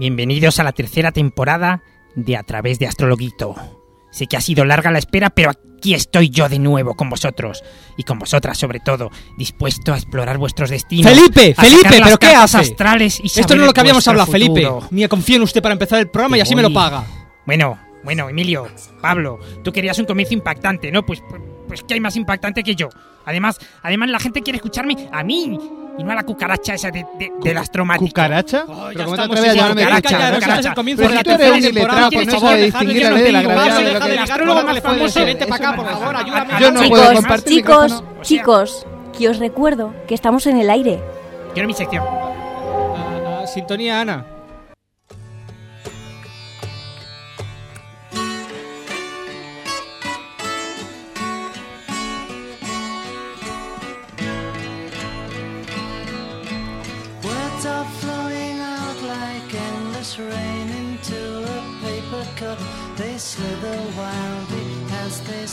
Bienvenidos a la tercera temporada de A través de Astrologuito. Sé que ha sido larga la espera, pero aquí estoy yo de nuevo con vosotros. Y con vosotras, sobre todo, dispuesto a explorar vuestros destinos. ¡Felipe! ¡Felipe! ¿Pero qué hace? astrales y Esto no es lo que habíamos hablado, Felipe. Ni confío en usted para empezar el programa y así me lo paga. Bueno, bueno, Emilio, Pablo, tú querías un comienzo impactante, ¿no? Pues, pues, pues ¿qué hay más impactante que yo? Además, además la gente quiere escucharme a mí y no a la cucaracha esa de, de. ¿Cucaracha? Oh, Pero ya ¿cómo te atreves a llamarme cucaracha, cucaracha? de la si tú eres tercera un temporada, iletrado, ¿quieres no favor, sabes dejadme distinguir que la no ley de la tengo gravedad vaso, de lo deja que de es ligar astrólogo lo más le puede famoso, ser. vente para acá, Eso por favor, ayúdame. Yo no Chicos, puedo Chicos, compartir chicos, micrófono. chicos, que os recuerdo que estamos en el aire. Quiero mi sección. Ah, ah, Sintonía, Ana.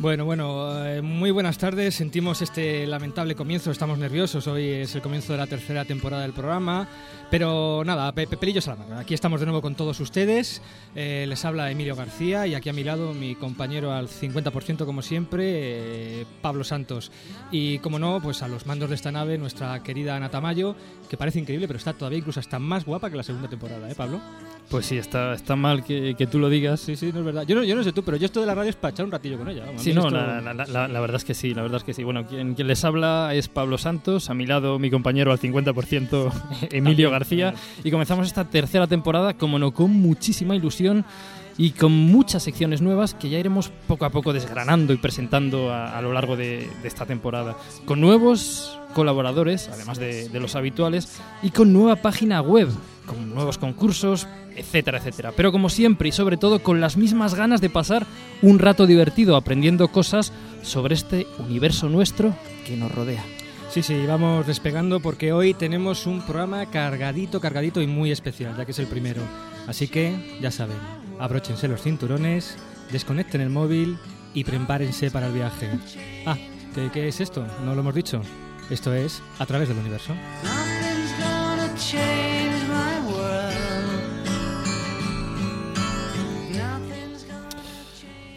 Bueno, bueno, eh, muy buenas tardes. Sentimos este lamentable comienzo, estamos nerviosos. Hoy es el comienzo de la tercera temporada del programa. Pero nada, pe- pe- pelillos a la mano. Aquí estamos de nuevo con todos ustedes. Eh, les habla Emilio García y aquí a mi lado mi compañero al 50% como siempre, eh, Pablo Santos. Y como no, pues a los mandos de esta nave nuestra querida Ana Tamayo, que parece increíble, pero está todavía incluso hasta más guapa que la segunda temporada, ¿eh, Pablo? Pues sí, está, está mal que, que tú lo digas. Sí, sí, no es verdad. Yo no, yo no sé tú, pero yo esto de la radio es para echar un ratillo con ella. vamos. Sí, no, la, la- la- la verdad es que sí, la verdad es que sí. Bueno, quien, quien les habla es Pablo Santos, a mi lado mi compañero al 50%, Emilio García, y comenzamos esta tercera temporada, como no, con muchísima ilusión y con muchas secciones nuevas que ya iremos poco a poco desgranando y presentando a, a lo largo de, de esta temporada, con nuevos colaboradores, además de, de los habituales, y con nueva página web, con nuevos concursos, etcétera, etcétera. Pero como siempre y sobre todo con las mismas ganas de pasar un rato divertido aprendiendo cosas sobre este universo nuestro que nos rodea. Sí, sí, vamos despegando porque hoy tenemos un programa cargadito, cargadito y muy especial, ya que es el primero. Así que, ya saben, abróchense los cinturones, desconecten el móvil y prepárense para el viaje. Ah, ¿qué, qué es esto? No lo hemos dicho. Esto es A través del universo.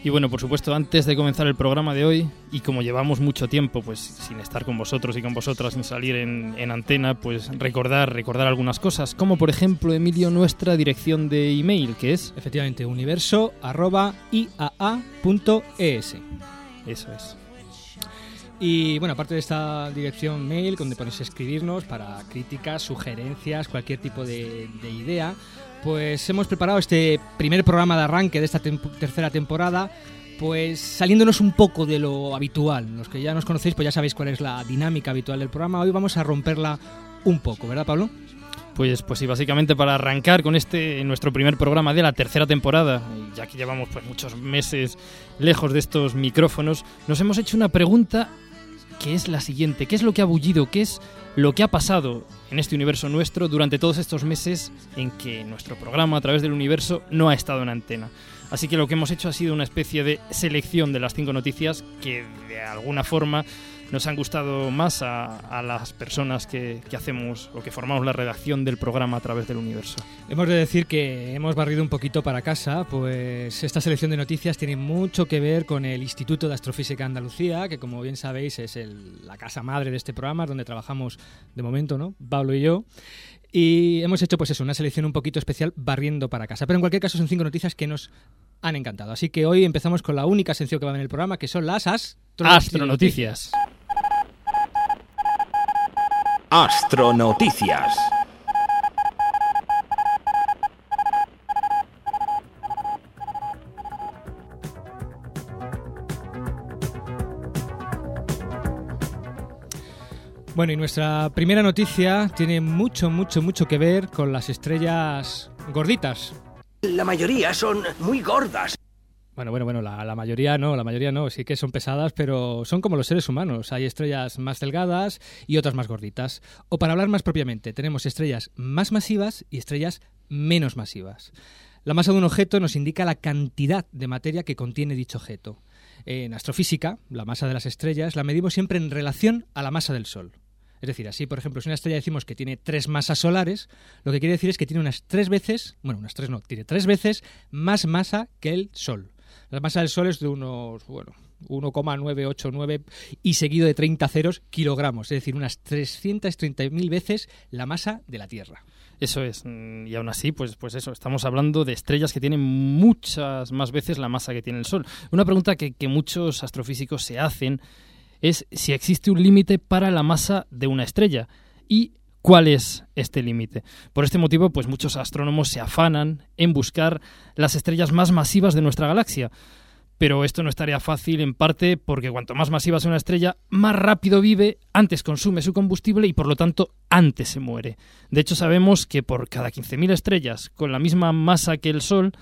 Y bueno, por supuesto, antes de comenzar el programa de hoy, y como llevamos mucho tiempo pues sin estar con vosotros y con vosotras, sin salir en, en antena, pues recordar, recordar algunas cosas, como por ejemplo, Emilio, nuestra dirección de email, que es... Efectivamente, universo arroba iaa.es. Eso es. Y bueno, aparte de esta dirección mail donde podéis escribirnos para críticas, sugerencias, cualquier tipo de, de idea, pues hemos preparado este primer programa de arranque de esta tem- tercera temporada, pues saliéndonos un poco de lo habitual. Los que ya nos conocéis, pues ya sabéis cuál es la dinámica habitual del programa. Hoy vamos a romperla un poco, ¿verdad, Pablo? Pues, pues sí, básicamente para arrancar con este nuestro primer programa de la tercera temporada, ya que llevamos pues muchos meses lejos de estos micrófonos, nos hemos hecho una pregunta que es la siguiente, ¿qué es lo que ha bullido? ¿Qué es lo que ha pasado en este universo nuestro durante todos estos meses en que nuestro programa a través del universo no ha estado en antena? Así que lo que hemos hecho ha sido una especie de selección de las cinco noticias que de alguna forma nos han gustado más a, a las personas que, que hacemos o que formamos la redacción del programa a través del universo. Hemos de decir que hemos barrido un poquito para casa, pues esta selección de noticias tiene mucho que ver con el Instituto de Astrofísica Andalucía, que como bien sabéis es el- la casa madre de este programa, donde trabajamos de momento, ¿no? Pablo y yo. Y hemos hecho pues eso, una selección un poquito especial barriendo para casa. Pero en cualquier caso son cinco noticias que nos han encantado. Así que hoy empezamos con la única sección que va en el programa, que son las astro Astronoticias. Astronoticias. Bueno, y nuestra primera noticia tiene mucho, mucho, mucho que ver con las estrellas gorditas. La mayoría son muy gordas. Bueno, bueno, bueno, la, mayoría no, la mayoría no, sí que son pesadas, pero son como los seres humanos. Hay estrellas más delgadas y otras más gorditas. O para hablar más propiamente, tenemos estrellas más masivas y estrellas menos masivas. La masa de un objeto nos indica la cantidad de materia que contiene dicho objeto. En astrofísica, la masa de las estrellas la medimos siempre en relación a la masa del Sol. Es decir, así, por ejemplo, si una estrella decimos que tiene tres masas solares, lo que quiere decir es que tiene unas tres veces, bueno, unas tres no, tiene tres veces más masa que el Sol. La masa del Sol es de unos, bueno, 1,989 y seguido de 30 ceros kilogramos, es decir, unas 330.000 veces la masa de la Tierra. Eso es, mm, y aún así, pues, pues eso, estamos hablando de estrellas que tienen muchas más veces la masa que tiene el Sol. Una pregunta que, que muchos astrofísicos se hacen es si existe un límite para la masa de una estrella y cuál es este límite. Por este motivo, pues muchos astrónomos se afanan en buscar las estrellas más masivas de nuestra galaxia pero esto no estaría fácil en parte porque cuanto más masiva es una estrella, más rápido vive, antes consume su combustible y por lo tanto antes se muere. De hecho sabemos que por cada 15.000 estrellas con la misma masa que el Sol,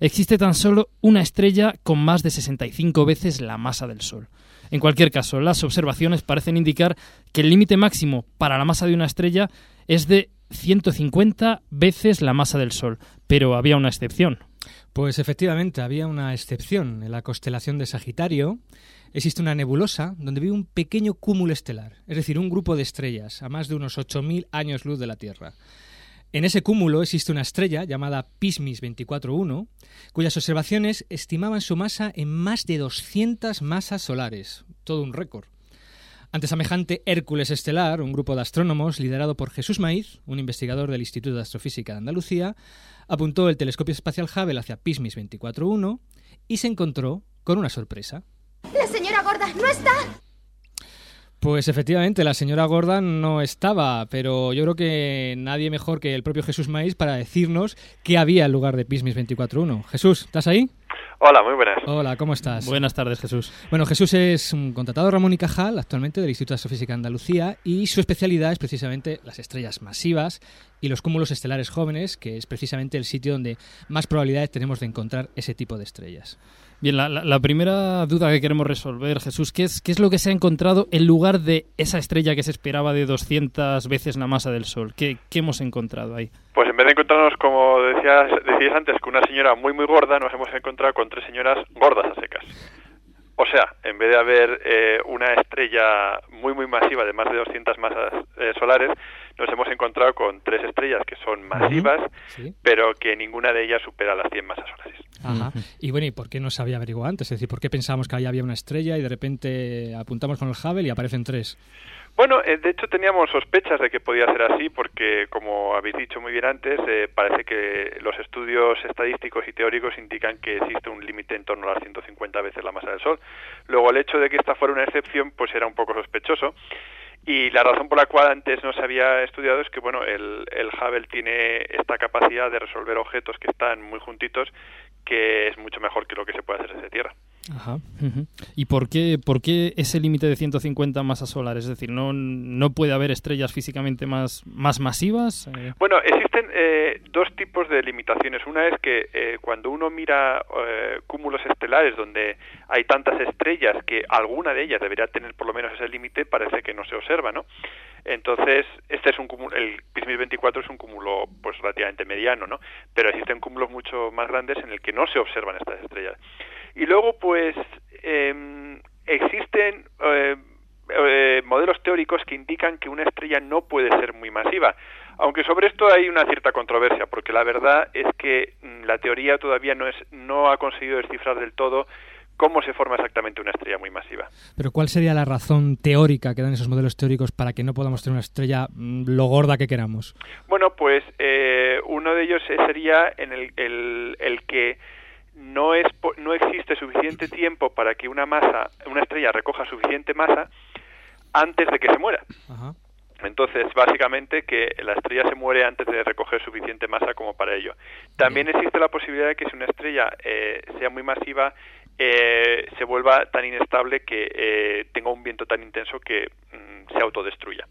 existe tan solo una estrella con más de 65 veces la masa del Sol. En cualquier caso, las observaciones parecen indicar que el límite máximo para la masa de una estrella es de 150 veces la masa del Sol, pero había una excepción. Pues efectivamente, había una excepción. En la constelación de Sagitario existe una nebulosa donde vive un pequeño cúmulo estelar, es decir, un grupo de estrellas a más de unos 8.000 años luz de la Tierra. En ese cúmulo existe una estrella llamada Pismis 24.1, cuyas observaciones estimaban su masa en más de 200 masas solares, todo un récord. Ante semejante Hércules estelar, un grupo de astrónomos liderado por Jesús Maíz, un investigador del Instituto de Astrofísica de Andalucía, apuntó el telescopio espacial Hubble hacia Pismis 24.1 y se encontró con una sorpresa. La señora Gorda no está. Pues efectivamente, la señora Gorda no estaba, pero yo creo que nadie mejor que el propio Jesús Maíz para decirnos qué había en lugar de Pismis 24.1. Jesús, ¿estás ahí? Hola, muy buenas. Hola, ¿cómo estás? Buenas tardes, Jesús. Bueno, Jesús es un contratado Ramón y Cajal, actualmente del Instituto de Astrofísica de Andalucía, y su especialidad es precisamente las estrellas masivas y los cúmulos estelares jóvenes, que es precisamente el sitio donde más probabilidades tenemos de encontrar ese tipo de estrellas. Bien, la, la, la, primera duda que queremos resolver, Jesús, ¿qué es, ¿qué es lo que se ha encontrado en lugar de esa estrella que se esperaba de 200 veces la masa del Sol? ¿Qué, qué hemos encontrado ahí? Pues en vez de encontrarnos, como decías, decías antes, con una señora muy, muy gorda, nos hemos encontrado con tres señoras gordas a secas. O sea, en vez de haber eh, una estrella muy, muy masiva de más de 200 masas eh, solares, nos hemos encontrado con tres estrellas que son masivas, ¿Sí? pero que ninguna de ellas supera las 100 masas solares. Ajá. Y bueno, ¿y por qué no se había averiguado antes? Es decir, ¿por qué pensábamos que ahí había una estrella y de repente apuntamos con el Hubble y aparecen tres? Bueno, eh, de hecho teníamos sospechas de que podía ser así porque, como habéis dicho muy bien antes, eh, parece que los estudios estadísticos y teóricos indican que existe un límite en torno a las 150 veces la masa del Sol. Luego, el hecho de que esta fuera una excepción, pues era un poco sospechoso. Y la razón por la cual antes no se había estudiado es que, bueno, el, el Hubble tiene esta capacidad de resolver objetos que están muy juntitos, que es mucho mejor que lo que se puede hacer desde Tierra. Ajá. ¿Y por qué, por qué ese límite de 150 masas solares? Es decir, ¿no, no puede haber estrellas físicamente más, más masivas? Eh... Bueno, existen eh, dos tipos de limitaciones. Una es que eh, cuando uno mira eh, cúmulos estelares donde hay tantas estrellas que alguna de ellas debería tener por lo menos ese límite, parece que no se observa, ¿no? Entonces, este es un cúmulo, el PISMIS 24 es un cúmulo pues relativamente mediano, ¿no? Pero existen cúmulos mucho más grandes en el que no se observan estas estrellas. Y luego, pues, eh, existen eh, eh, modelos teóricos que indican que una estrella no puede ser muy masiva. Aunque sobre esto hay una cierta controversia, porque la verdad es que mm, la teoría todavía no, es, no ha conseguido descifrar del todo cómo se forma exactamente una estrella muy masiva. Pero ¿cuál sería la razón teórica que dan esos modelos teóricos para que no podamos tener una estrella mm, lo gorda que queramos? Bueno, pues eh, uno de ellos sería en el, el, el que no, es, no existe suficiente tiempo para que una masa, una estrella recoja suficiente masa antes de que se muera. Ajá. Entonces, básicamente que la estrella se muere antes de recoger suficiente masa como para ello. También existe la posibilidad de que si una estrella eh, sea muy masiva, eh, se vuelva tan inestable que eh, tenga un viento tan intenso que mm, se autodestruya.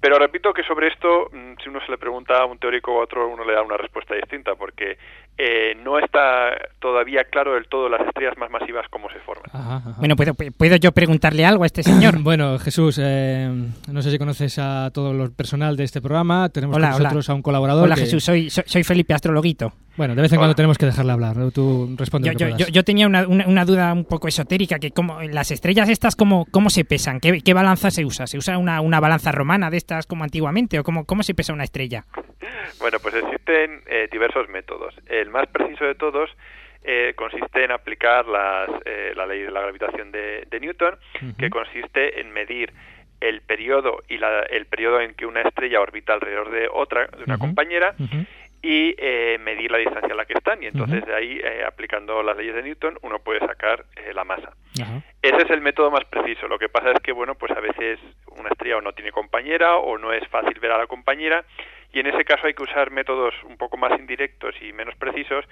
Pero repito que sobre esto, mm, si uno se le pregunta a un teórico o a otro, uno le da una respuesta distinta, porque eh, no está todavía claro del todo las estrellas más masivas cómo se forman. Bueno, ¿puedo, ¿puedo yo preguntarle algo a este señor? bueno, Jesús, eh, no sé si conoces a todo el personal de este programa. Tenemos Hola, con nosotros hola. a un colaborador. Hola que- Jesús, soy, soy, soy Felipe Astrologuito. Bueno, de vez en cuando tenemos que dejarle hablar. ¿no? Tú responde Yo, tenía una, una, una duda un poco esotérica, que como las estrellas estas, ¿cómo, cómo se pesan? ¿Qué, qué balanza se usa? ¿Se usa una, una balanza romana de estas como antiguamente? ¿O cómo, cómo se pesa una estrella? Bueno, pues existen eh, diversos métodos. El más preciso de todos eh, consiste en aplicar las, eh, la ley de la gravitación de, de Newton, que consiste en medir el periodo y la- el periodo en que una estrella orbita alrededor de otra, de una compañera. Y eh, medir la distancia a la que están. Y entonces de ahí, eh, aplicando las leyes de Newton, uno puede sacar eh, la masa. Ese es el método más preciso. Lo que pasa es que, bueno, pues a veces una estrella o no tiene compañera o no es fácil ver a la compañera y en ese caso hay que usar métodos un poco más indirectos y menos precisos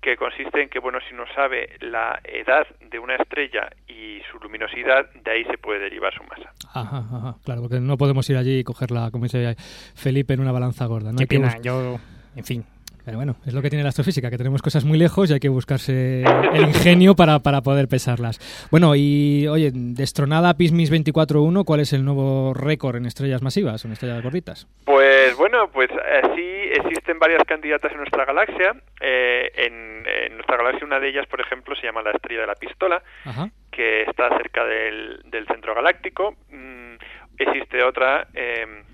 que consiste en que, bueno, si uno sabe la edad de una estrella y su luminosidad, de ahí se puede derivar su masa. Ajá, ajá, claro, porque no podemos ir allí y cogerla, como dice Felipe, en una balanza gorda. ¿no? Qué pena, yo... En fin. Pero bueno, es lo que tiene la astrofísica, que tenemos cosas muy lejos y hay que buscarse el ingenio para, para poder pesarlas. Bueno, y oye, destronada Pismis 24.1, ¿cuál es el nuevo récord en estrellas masivas, en estrellas gorditas? Pues bueno, pues así existen varias candidatas en nuestra galaxia. Eh, en, en nuestra galaxia una de ellas, por ejemplo, se llama la estrella de la pistola, Ajá. que está cerca del, del centro galáctico. Mm, existe otra eh,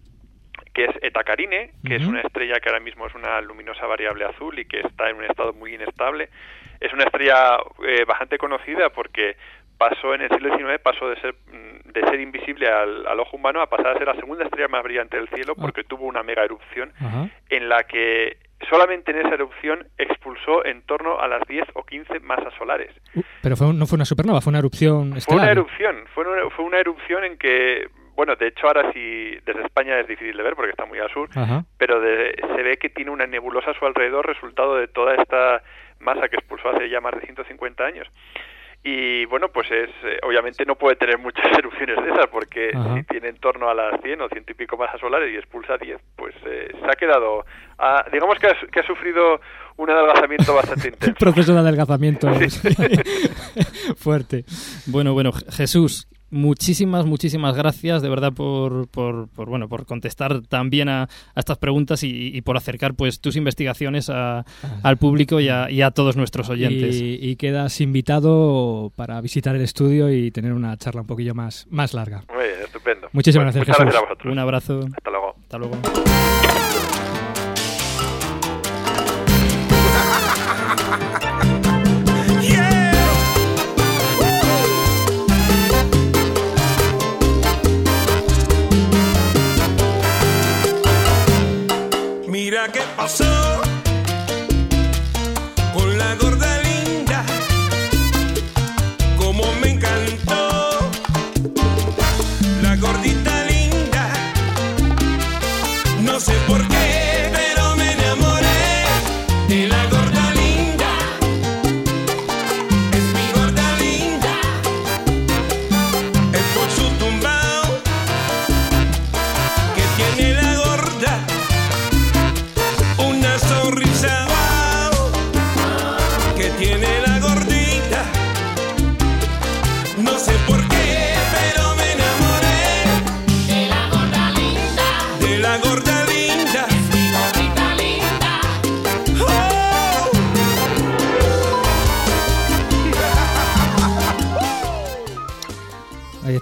que es Eta Carinae, que es una estrella que ahora mismo es una luminosa variable azul y que está en un estado muy inestable. Es una estrella eh, bastante conocida porque pasó en el siglo XIX pasó de ser mm, de ser invisible al, al ojo humano a pasar a ser la segunda estrella más brillante del cielo porque tuvo una mega erupción en la que solamente en esa erupción expulsó en torno a las 10 o 15 masas solares. Pero fue un- no fue una supernova, fue una erupción Fue una erupción, fue una, fue una erupción en que, bueno, de hecho ahora sí desde España es difícil de ver porque está muy al sur, Ajá. pero de- se ve que tiene una nebulosa a su alrededor resultado de toda esta masa que expulsó hace ya más de 150 años. Y bueno, pues es eh, obviamente no puede tener muchas erupciones de esas porque Ajá. si tiene en torno a las 100 o 100 y pico masas solares y expulsa 10, pues eh, se ha quedado, ah, digamos que ha, que ha sufrido un adelgazamiento bastante intenso. proceso de adelgazamiento fuerte. Bueno, bueno, Je- Jesús, muchísimas, muchísimas gracias de verdad por, por, por, bueno, por contestar también a, a estas preguntas y, y por acercar pues tus investigaciones a- al público y a, y a todos nuestros oyentes. Y, y quedas invitado para visitar el estudio y tener una charla un poquillo más, más larga. Muy bien, estupendo. Muchísimas gracias, Muchas Jesús. gracias a vosotros. Un abrazo. Hasta luego. Hasta luego.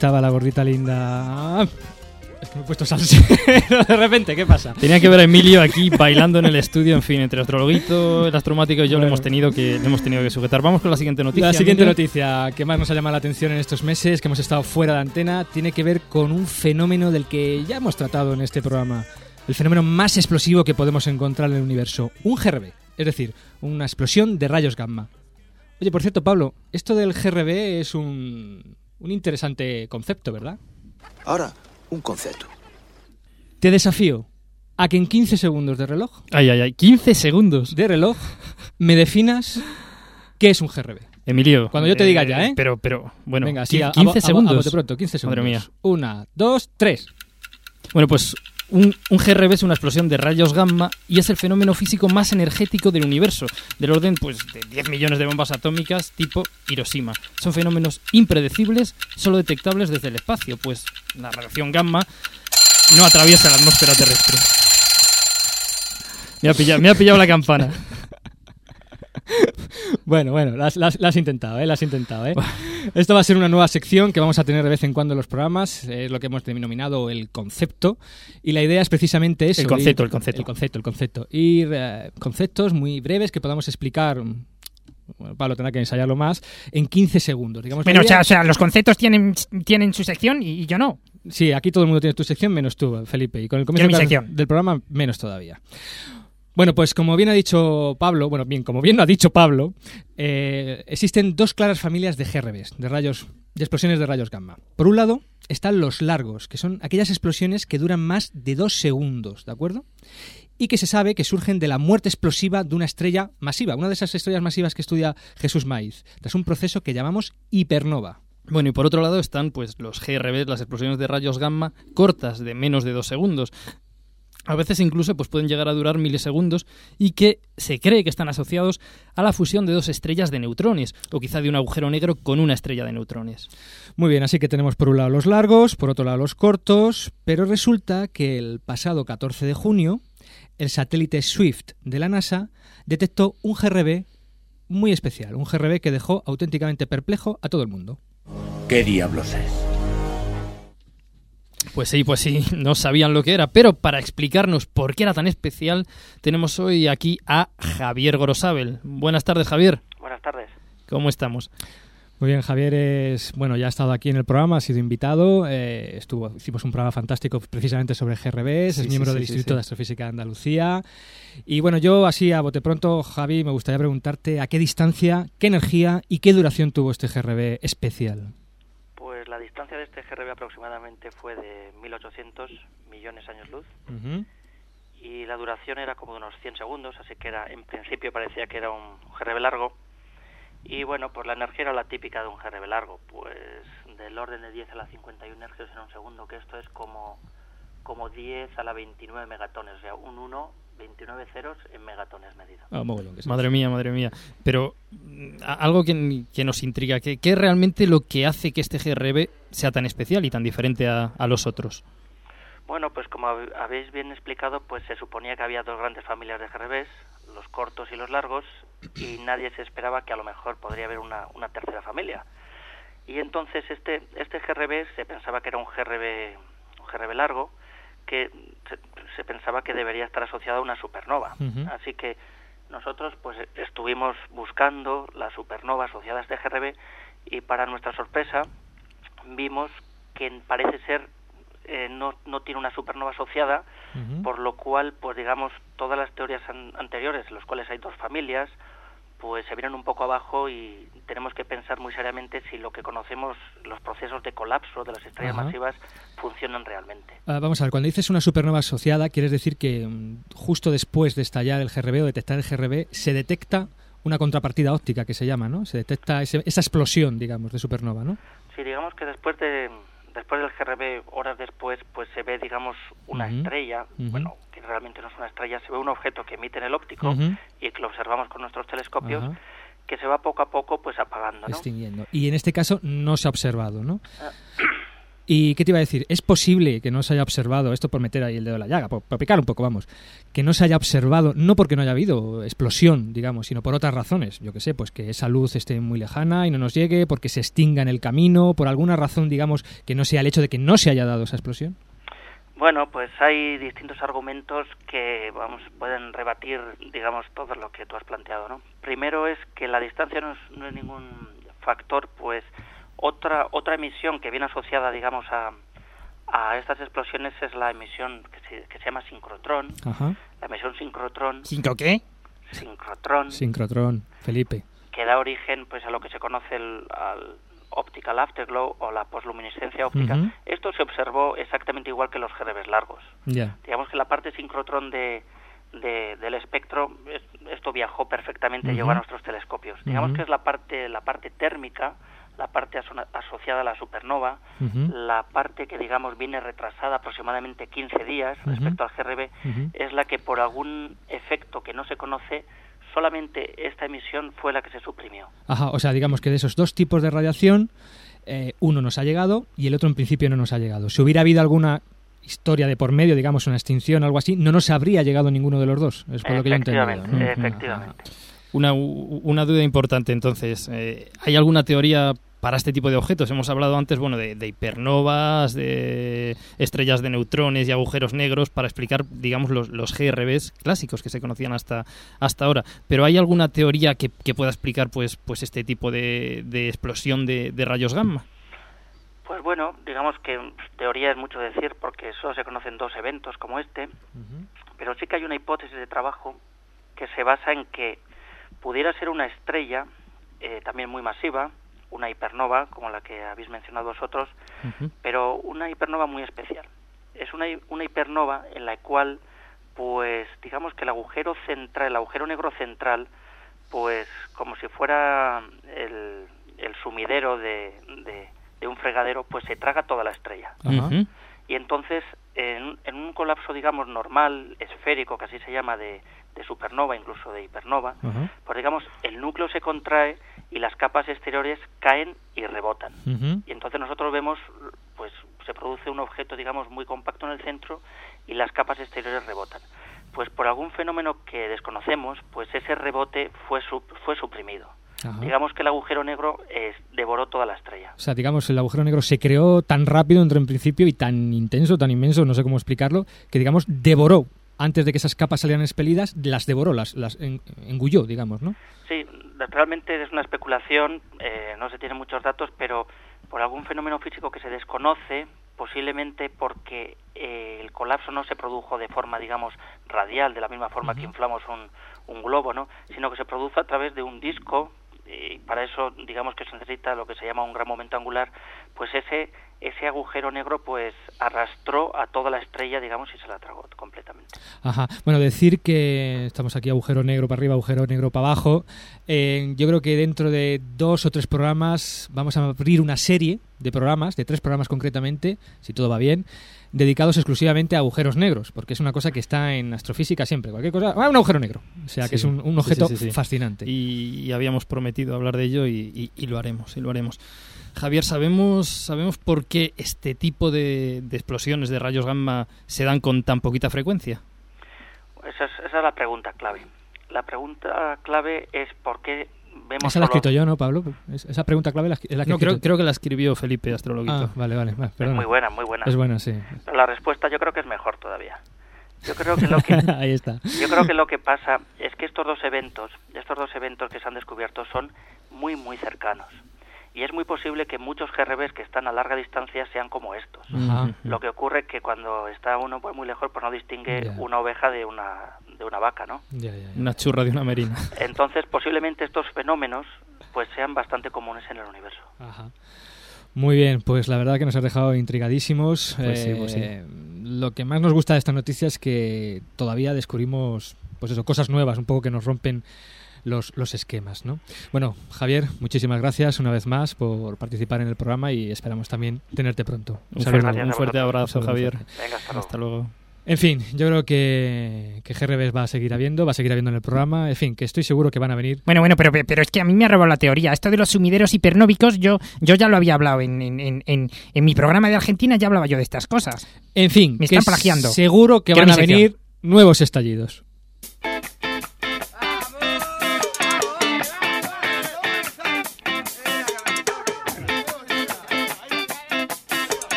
Estaba la gordita linda. Es que me he puesto salsero de repente, ¿qué pasa? Tenía que ver a Emilio aquí bailando en el estudio, en fin, entre astrologuito, el astromático y yo le Bueno. hemos tenido que le hemos tenido que sujetar. Vamos con la siguiente noticia. La siguiente Emilio. noticia que más nos ha llamado la atención en estos meses, que hemos estado fuera de antena, tiene que ver con un fenómeno del que ya hemos tratado en este programa. El fenómeno más explosivo que podemos encontrar en el universo. Un GRB, es decir, una explosión de rayos gamma. Oye, por cierto, Pablo, esto del GRB es un, un interesante concepto, ¿verdad? Ahora, un concepto. Te desafío a que en 15 segundos de reloj, Ay, ay, ay, 15 segundos. de reloj, me definas qué es un GRB. Emilio. Cuando yo te diga ya, ¿eh? Pero, pero, bueno, Venga, sí, 15 a- a- a- a segundos. bote pronto, 15 segundos. Madre mía. Una, dos, tres. Bueno, pues un, un GRB es una explosión de rayos gamma y es el fenómeno físico más energético del universo, del orden pues, de 10 millones de bombas atómicas tipo Hiroshima. Son fenómenos impredecibles, solo detectables desde el espacio, pues la radiación gamma no atraviesa la atmósfera terrestre. Me ha pillado, me ha pillado la campana. Bueno, bueno, las, las- las has intentado, ¿eh? Las has intentado, ¿eh? Esto va a ser una nueva sección que vamos a tener de vez en cuando en los programas. Es lo que hemos denominado el concepto. Y la idea es precisamente eso. El concepto, ir- el concepto. El concepto, el concepto. Ir eh, conceptos muy breves que podamos explicar. Bueno, Pablo tendrá que ensayarlo más. En 15 segundos. Digamos, Bueno, o sea, o sea, los conceptos tienen, tienen su sección y, y yo no. Sí, aquí todo el mundo tiene tu sección, menos tú, Felipe. Y con el comienzo del programa, menos todavía. Bueno, pues como bien ha dicho Pablo, bueno, bien, como bien lo ha dicho Pablo, eh, existen dos claras familias de GRBs, de rayos, de explosiones de rayos gamma. Por un lado, están los largos, que son aquellas explosiones que duran más de dos segundos, ¿de acuerdo? Y que se sabe que surgen de la muerte explosiva de una estrella masiva, una de esas estrellas masivas que estudia Jesús Maiz, tras un proceso que llamamos hipernova. Bueno, y por otro lado están pues los GRB, las explosiones de rayos gamma cortas de menos de dos segundos. A veces incluso pues, pueden llegar a durar milisegundos y que se cree que están asociados a la fusión de dos estrellas de neutrones o quizá de un agujero negro con una estrella de neutrones. Muy bien, así que tenemos por un lado los largos, por otro lado los cortos, pero resulta que el pasado 14 de junio el satélite Swift de la NASA detectó un GRB muy especial, un GRB que dejó auténticamente perplejo a todo el mundo. ¿Qué diablos es? Pues sí, pues sí, no sabían lo que era, pero para explicarnos por qué era tan especial, tenemos hoy aquí a Javier Gorosabel. Buenas tardes, Javier. Buenas tardes. ¿Cómo estamos? Muy bien, Javier es, bueno, ya ha estado aquí en el programa, ha sido invitado, eh, estuvo, hicimos un programa fantástico precisamente sobre GRBs, Sí, es miembro sí, del sí, Instituto sí. de Astrofísica de Andalucía. Y bueno, yo así a bote pronto, Javi, me gustaría preguntarte a qué distancia, qué energía y qué duración tuvo este GRB especial. La distancia de este GRB aproximadamente fue de 1800 millones años luz y la duración era como de unos 100 segundos, así que era en principio parecía que era un GRB largo. Y bueno, pues la energía era la típica de un GRB largo, pues del orden de 10 a la 51 energias en un segundo, que esto es como, como 10 a la 29 megatones, o sea, un 1, 29 ceros en megatones medido. Ah. Madre mía, madre mía. Pero mm, algo que, que nos intriga, ¿qué, qué es realmente lo que hace que este GRB sea tan especial y tan diferente a, a los otros? Bueno, pues como hab- habéis bien explicado, pues se suponía que había dos grandes familias de GRBs, los cortos y los largos, y nadie se esperaba que a lo mejor podría haber una, una tercera familia. Y entonces este, este GRB se pensaba que era un GRB, un GRB largo, que se, se pensaba que debería estar asociado a una supernova. Así que nosotros pues estuvimos buscando la supernova asociada a este GRB y para nuestra sorpresa vimos que parece ser eh, no, no tiene una supernova asociada, por lo cual, pues digamos, todas las teorías an- anteriores, en las cuales hay dos familias, pues se vienen un poco abajo y tenemos que pensar muy seriamente si lo que conocemos, los procesos de colapso de las estrellas Ajá. masivas, funcionan realmente. Ah, vamos a ver, cuando dices una supernova asociada, quieres decir que mm, justo después de estallar el GRB o detectar el GRB, se detecta una contrapartida óptica que se llama, ¿no? Se detecta ese- esa explosión, digamos, de supernova, ¿no? Sí, digamos que después de después del GRB, horas después, pues se ve, digamos, una estrella, bueno, que realmente no es una estrella, se ve un objeto que emite en el óptico y que lo observamos con nuestros telescopios, que se va poco a poco, pues apagando, ¿no? Extinguiendo. Y en este caso no se ha observado, ¿no? ¿Y qué te iba a decir? Es posible que no se haya observado, esto por meter ahí el dedo en la llaga, por, por picar un poco, vamos, que no se haya observado, no porque no haya habido explosión, digamos, sino por otras razones. Yo que sé, pues que esa luz esté muy lejana y no nos llegue, porque se extinga en el camino, por alguna razón, digamos, que no sea el hecho de que no se haya dado esa explosión. Bueno, pues hay distintos argumentos que vamos pueden rebatir, digamos, todo lo que tú has planteado, ¿no? Primero es que la distancia no es, no es ningún factor, pues otra otra emisión que viene asociada, digamos, a, a estas explosiones es la emisión que se, que se llama sincrotrón. Ajá. La emisión sincrotrón, ¿Cinco qué? sincrotrón, Sincrotrón, Felipe. que da origen pues a lo que se conoce el, al optical afterglow o la posluminiscencia óptica. Esto se observó exactamente igual que los GRBs largos. Ya. digamos que la parte sincrotrón de, de- del espectro es- esto viajó perfectamente Ujú. llegó a nuestros telescopios digamos que es la parte la parte térmica la parte aso- asociada a la supernova, la parte que digamos viene retrasada aproximadamente 15 días respecto al GRB, es la que por algún efecto que no se conoce, solamente esta emisión fue la que se suprimió. Ajá, o sea, digamos que de esos dos tipos de radiación, eh, uno nos ha llegado y el otro en principio no nos ha llegado. Si hubiera habido alguna historia de por medio, digamos una extinción o algo así, no nos habría llegado ninguno de los dos. Es por lo que yo he entendido. Efectivamente, ¿no? efectivamente. Una, una duda importante entonces. eh, ¿Hay alguna teoría para este tipo de objetos? Hemos hablado antes bueno, de, de hipernovas, de estrellas de neutrones y agujeros negros para explicar, digamos, los, los GRBs clásicos que se conocían hasta, hasta ahora. Pero ¿hay alguna teoría que, que pueda explicar pues, pues este tipo de, de explosión de, de rayos gamma? Pues bueno, digamos que teoría es mucho decir porque solo se conocen dos eventos como este, pero sí que hay una hipótesis de trabajo que se basa en que pudiera ser una estrella eh, también muy masiva, una hipernova como la que habéis mencionado vosotros, pero una hipernova muy especial. Es una, una hipernova en la cual, pues, digamos que el agujero central, el agujero negro central, pues, como si fuera el, el sumidero de, de, de un fregadero, pues se traga toda la estrella. Y entonces, en, en un colapso, digamos, normal, esférico, que así se llama, de, de supernova, incluso de hipernova, pues digamos, el núcleo se contrae y las capas exteriores caen y rebotan. Y entonces nosotros vemos, pues se produce un objeto, digamos, muy compacto en el centro y las capas exteriores rebotan. Pues por algún fenómeno que desconocemos, pues ese rebote fue, sup- fue suprimido. Ajá. Digamos que el agujero negro eh, devoró toda la estrella. O sea, digamos, el agujero negro se creó tan rápido entre en principio y tan intenso, tan inmenso, no sé cómo explicarlo, que digamos devoró antes de que esas capas salieran expelidas, las devoró, las, las en- engulló, digamos, ¿no? Sí, realmente es una especulación, eh, no se tienen muchos datos, pero por algún fenómeno físico que se desconoce, posiblemente porque eh, el colapso no se produjo de forma, digamos, radial, de la misma forma que inflamos un, un globo, ¿no? Sino que se produce a través de un disco y para eso, digamos que se necesita lo que se llama un gran momento angular, pues ese ese agujero negro pues arrastró a toda la estrella, digamos, y se la tragó completamente. Ajá. Bueno, decir que estamos aquí agujero negro para arriba, agujero negro para abajo. Eh, yo creo que dentro de dos o tres programas vamos a abrir una serie de programas, de tres programas concretamente, si todo va bien, dedicados exclusivamente a agujeros negros, porque es una cosa que está en astrofísica siempre. Cualquier cosa, ah, un agujero negro. O sea, que es un, un sí, objeto sí, sí, sí. fascinante. Y, y habíamos prometido hablar de ello y, y- y lo haremos, y lo haremos. Javier, ¿sabemos, sabemos por qué este tipo de, de explosiones de rayos gamma se dan con tan poquita frecuencia? Esa es, esa es la pregunta clave. La pregunta clave es por qué vemos Esa la he escrito yo, ¿no, Pablo? Es- Esa pregunta clave la- es la que No, creo, creo que la escribió Felipe Astrologuito. Ah, vale, vale. va, perdona. muy buena, muy buena. Es buena, sí. Pero la respuesta yo creo que es mejor todavía. Yo creo que lo que Ahí está. yo creo que lo que pasa es que estos dos eventos, estos dos eventos que se han descubierto son muy muy cercanos. Y es muy posible que muchos GRBs que están a larga distancia sean como estos. Lo que ocurre es que cuando está uno pues muy lejos pues no distingue una oveja de una de una vaca, ¿no? Ya, ya, ya. Una churra de una merina. Entonces, posiblemente estos fenómenos pues sean bastante comunes en el universo. Ajá. Muy bien, pues la verdad que nos has dejado intrigadísimos. Pues sí, pues sí. Eh, Lo que más nos gusta de esta noticia es que todavía descubrimos, pues eso, cosas nuevas, un poco que nos rompen los, los esquemas, ¿no? Bueno, Javier, muchísimas gracias una vez más por participar en el programa y esperamos también tenerte pronto. Un saludo. fuerte, un fuerte abrazo, Javier. Venga, hasta luego. Hasta luego. En fin, yo creo que, que GRBs va a seguir habiendo, va a seguir habiendo en el programa. En fin, que estoy seguro que van a venir. Bueno, bueno, pero, pero es que a mí me ha robado la teoría. Esto de los sumideros hipernóbicos, yo, yo ya lo había hablado en, en, en, en- mi programa de Argentina, ya hablaba yo de estas cosas. En fin, Me que están plagiando. seguro que Quiero van a venir nuevos estallidos.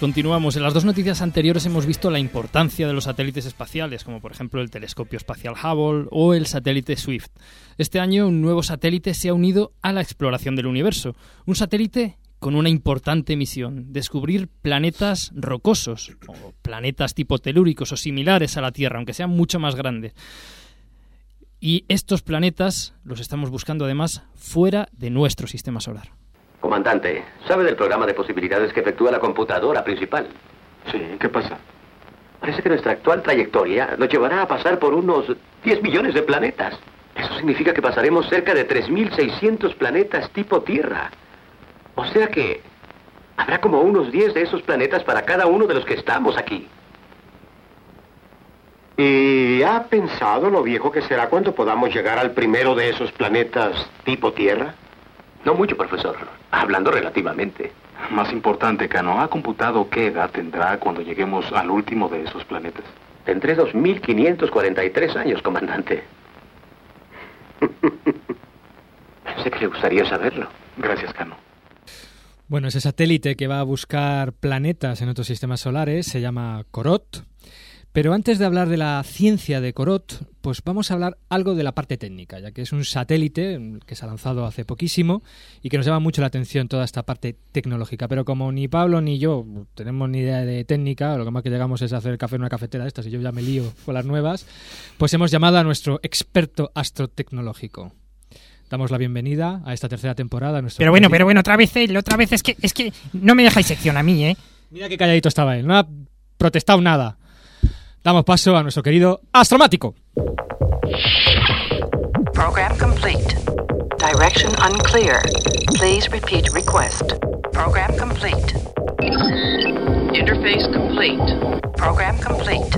Continuamos. En las dos noticias anteriores hemos visto la importancia de los satélites espaciales, como por ejemplo el telescopio espacial Hubble o el satélite Swift. Este año un nuevo satélite se ha unido a la exploración del universo. Un satélite con una importante misión, descubrir planetas rocosos, o planetas tipo telúricos o similares a la Tierra, aunque sean mucho más grandes. Y estos planetas los estamos buscando además fuera de nuestro sistema solar. Comandante, ¿sabe del programa de posibilidades que efectúa la computadora principal? Sí, ¿qué pasa? Parece que nuestra actual trayectoria nos llevará a pasar por unos 10 millones de planetas. Eso significa que pasaremos cerca de 3.600 planetas tipo Tierra. O sea que habrá como unos 10 de esos planetas para cada uno de los que estamos aquí. ¿Y ha pensado lo viejo que será cuando podamos llegar al primero de esos planetas tipo Tierra? No mucho, profesor. Hablando relativamente. Más importante, Cano, ¿ha computado qué edad tendrá cuando lleguemos al último de esos planetas? Tendré 2.543 años, comandante. Pensé que le gustaría saberlo. Gracias, Cano. Bueno, ese satélite que va a buscar planetas en otros sistemas solares se llama Corot. Pero antes de hablar de la ciencia de Corot, pues vamos a hablar algo de la parte técnica, ya que es un satélite que se ha lanzado hace poquísimo y que nos llama mucho la atención toda esta parte tecnológica. Pero como ni Pablo ni yo tenemos ni idea de técnica, lo que más que llegamos es a hacer el café en una cafetera de estas y yo ya me lío con las nuevas, pues hemos llamado a nuestro experto astrotecnológico. Damos la bienvenida a esta tercera temporada. nuestro Pero bueno, pero bueno, otra vez él, otra vez es que, es que no me dejáis sección a mí, ¿eh? Mira qué calladito estaba él, no ha protestado nada. Damos paso a nuestro querido Astromático. Program complete. Direction unclear. Please repeat request. Program complete. Interface complete. Program complete.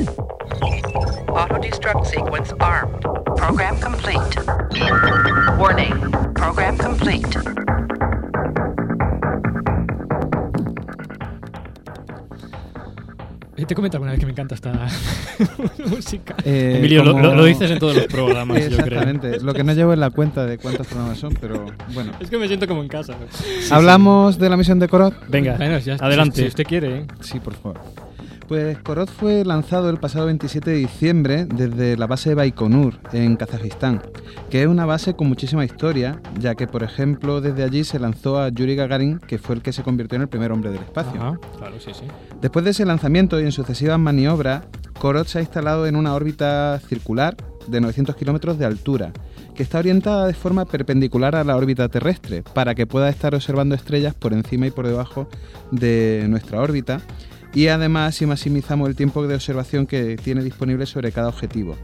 Auto destruct sequence armed. Program complete. Warning. Program complete. Te comento alguna vez que me encanta esta música. Eh, Emilio, lo- como- lo- lo dices en todos los programas, yo creo. Exactamente. Lo que no llevo es la cuenta de cuántos programas son, pero bueno. Es que me siento como en casa. ¿Hablamos de la misión de Korot? Venga, Bueno, ya- adelante. Si usted quiere, ¿eh? Sí, por favor. Pues Korot fue lanzado el pasado 27 de diciembre desde la base de Baikonur, en Kazajistán, que es una base con muchísima historia, ya que, por ejemplo, desde allí se lanzó a Yuri Gagarin, que fue el que se convirtió en el primer hombre del espacio. Ajá, claro, sí, sí. Después de ese lanzamiento y en sucesivas maniobras, Korot se ha instalado en una órbita circular de 900 kilómetros de altura, que está orientada de forma perpendicular a la órbita terrestre, para que pueda estar observando estrellas por encima y por debajo de nuestra órbita, y además si maximizamos el tiempo de observación que tiene disponible sobre cada objetivo.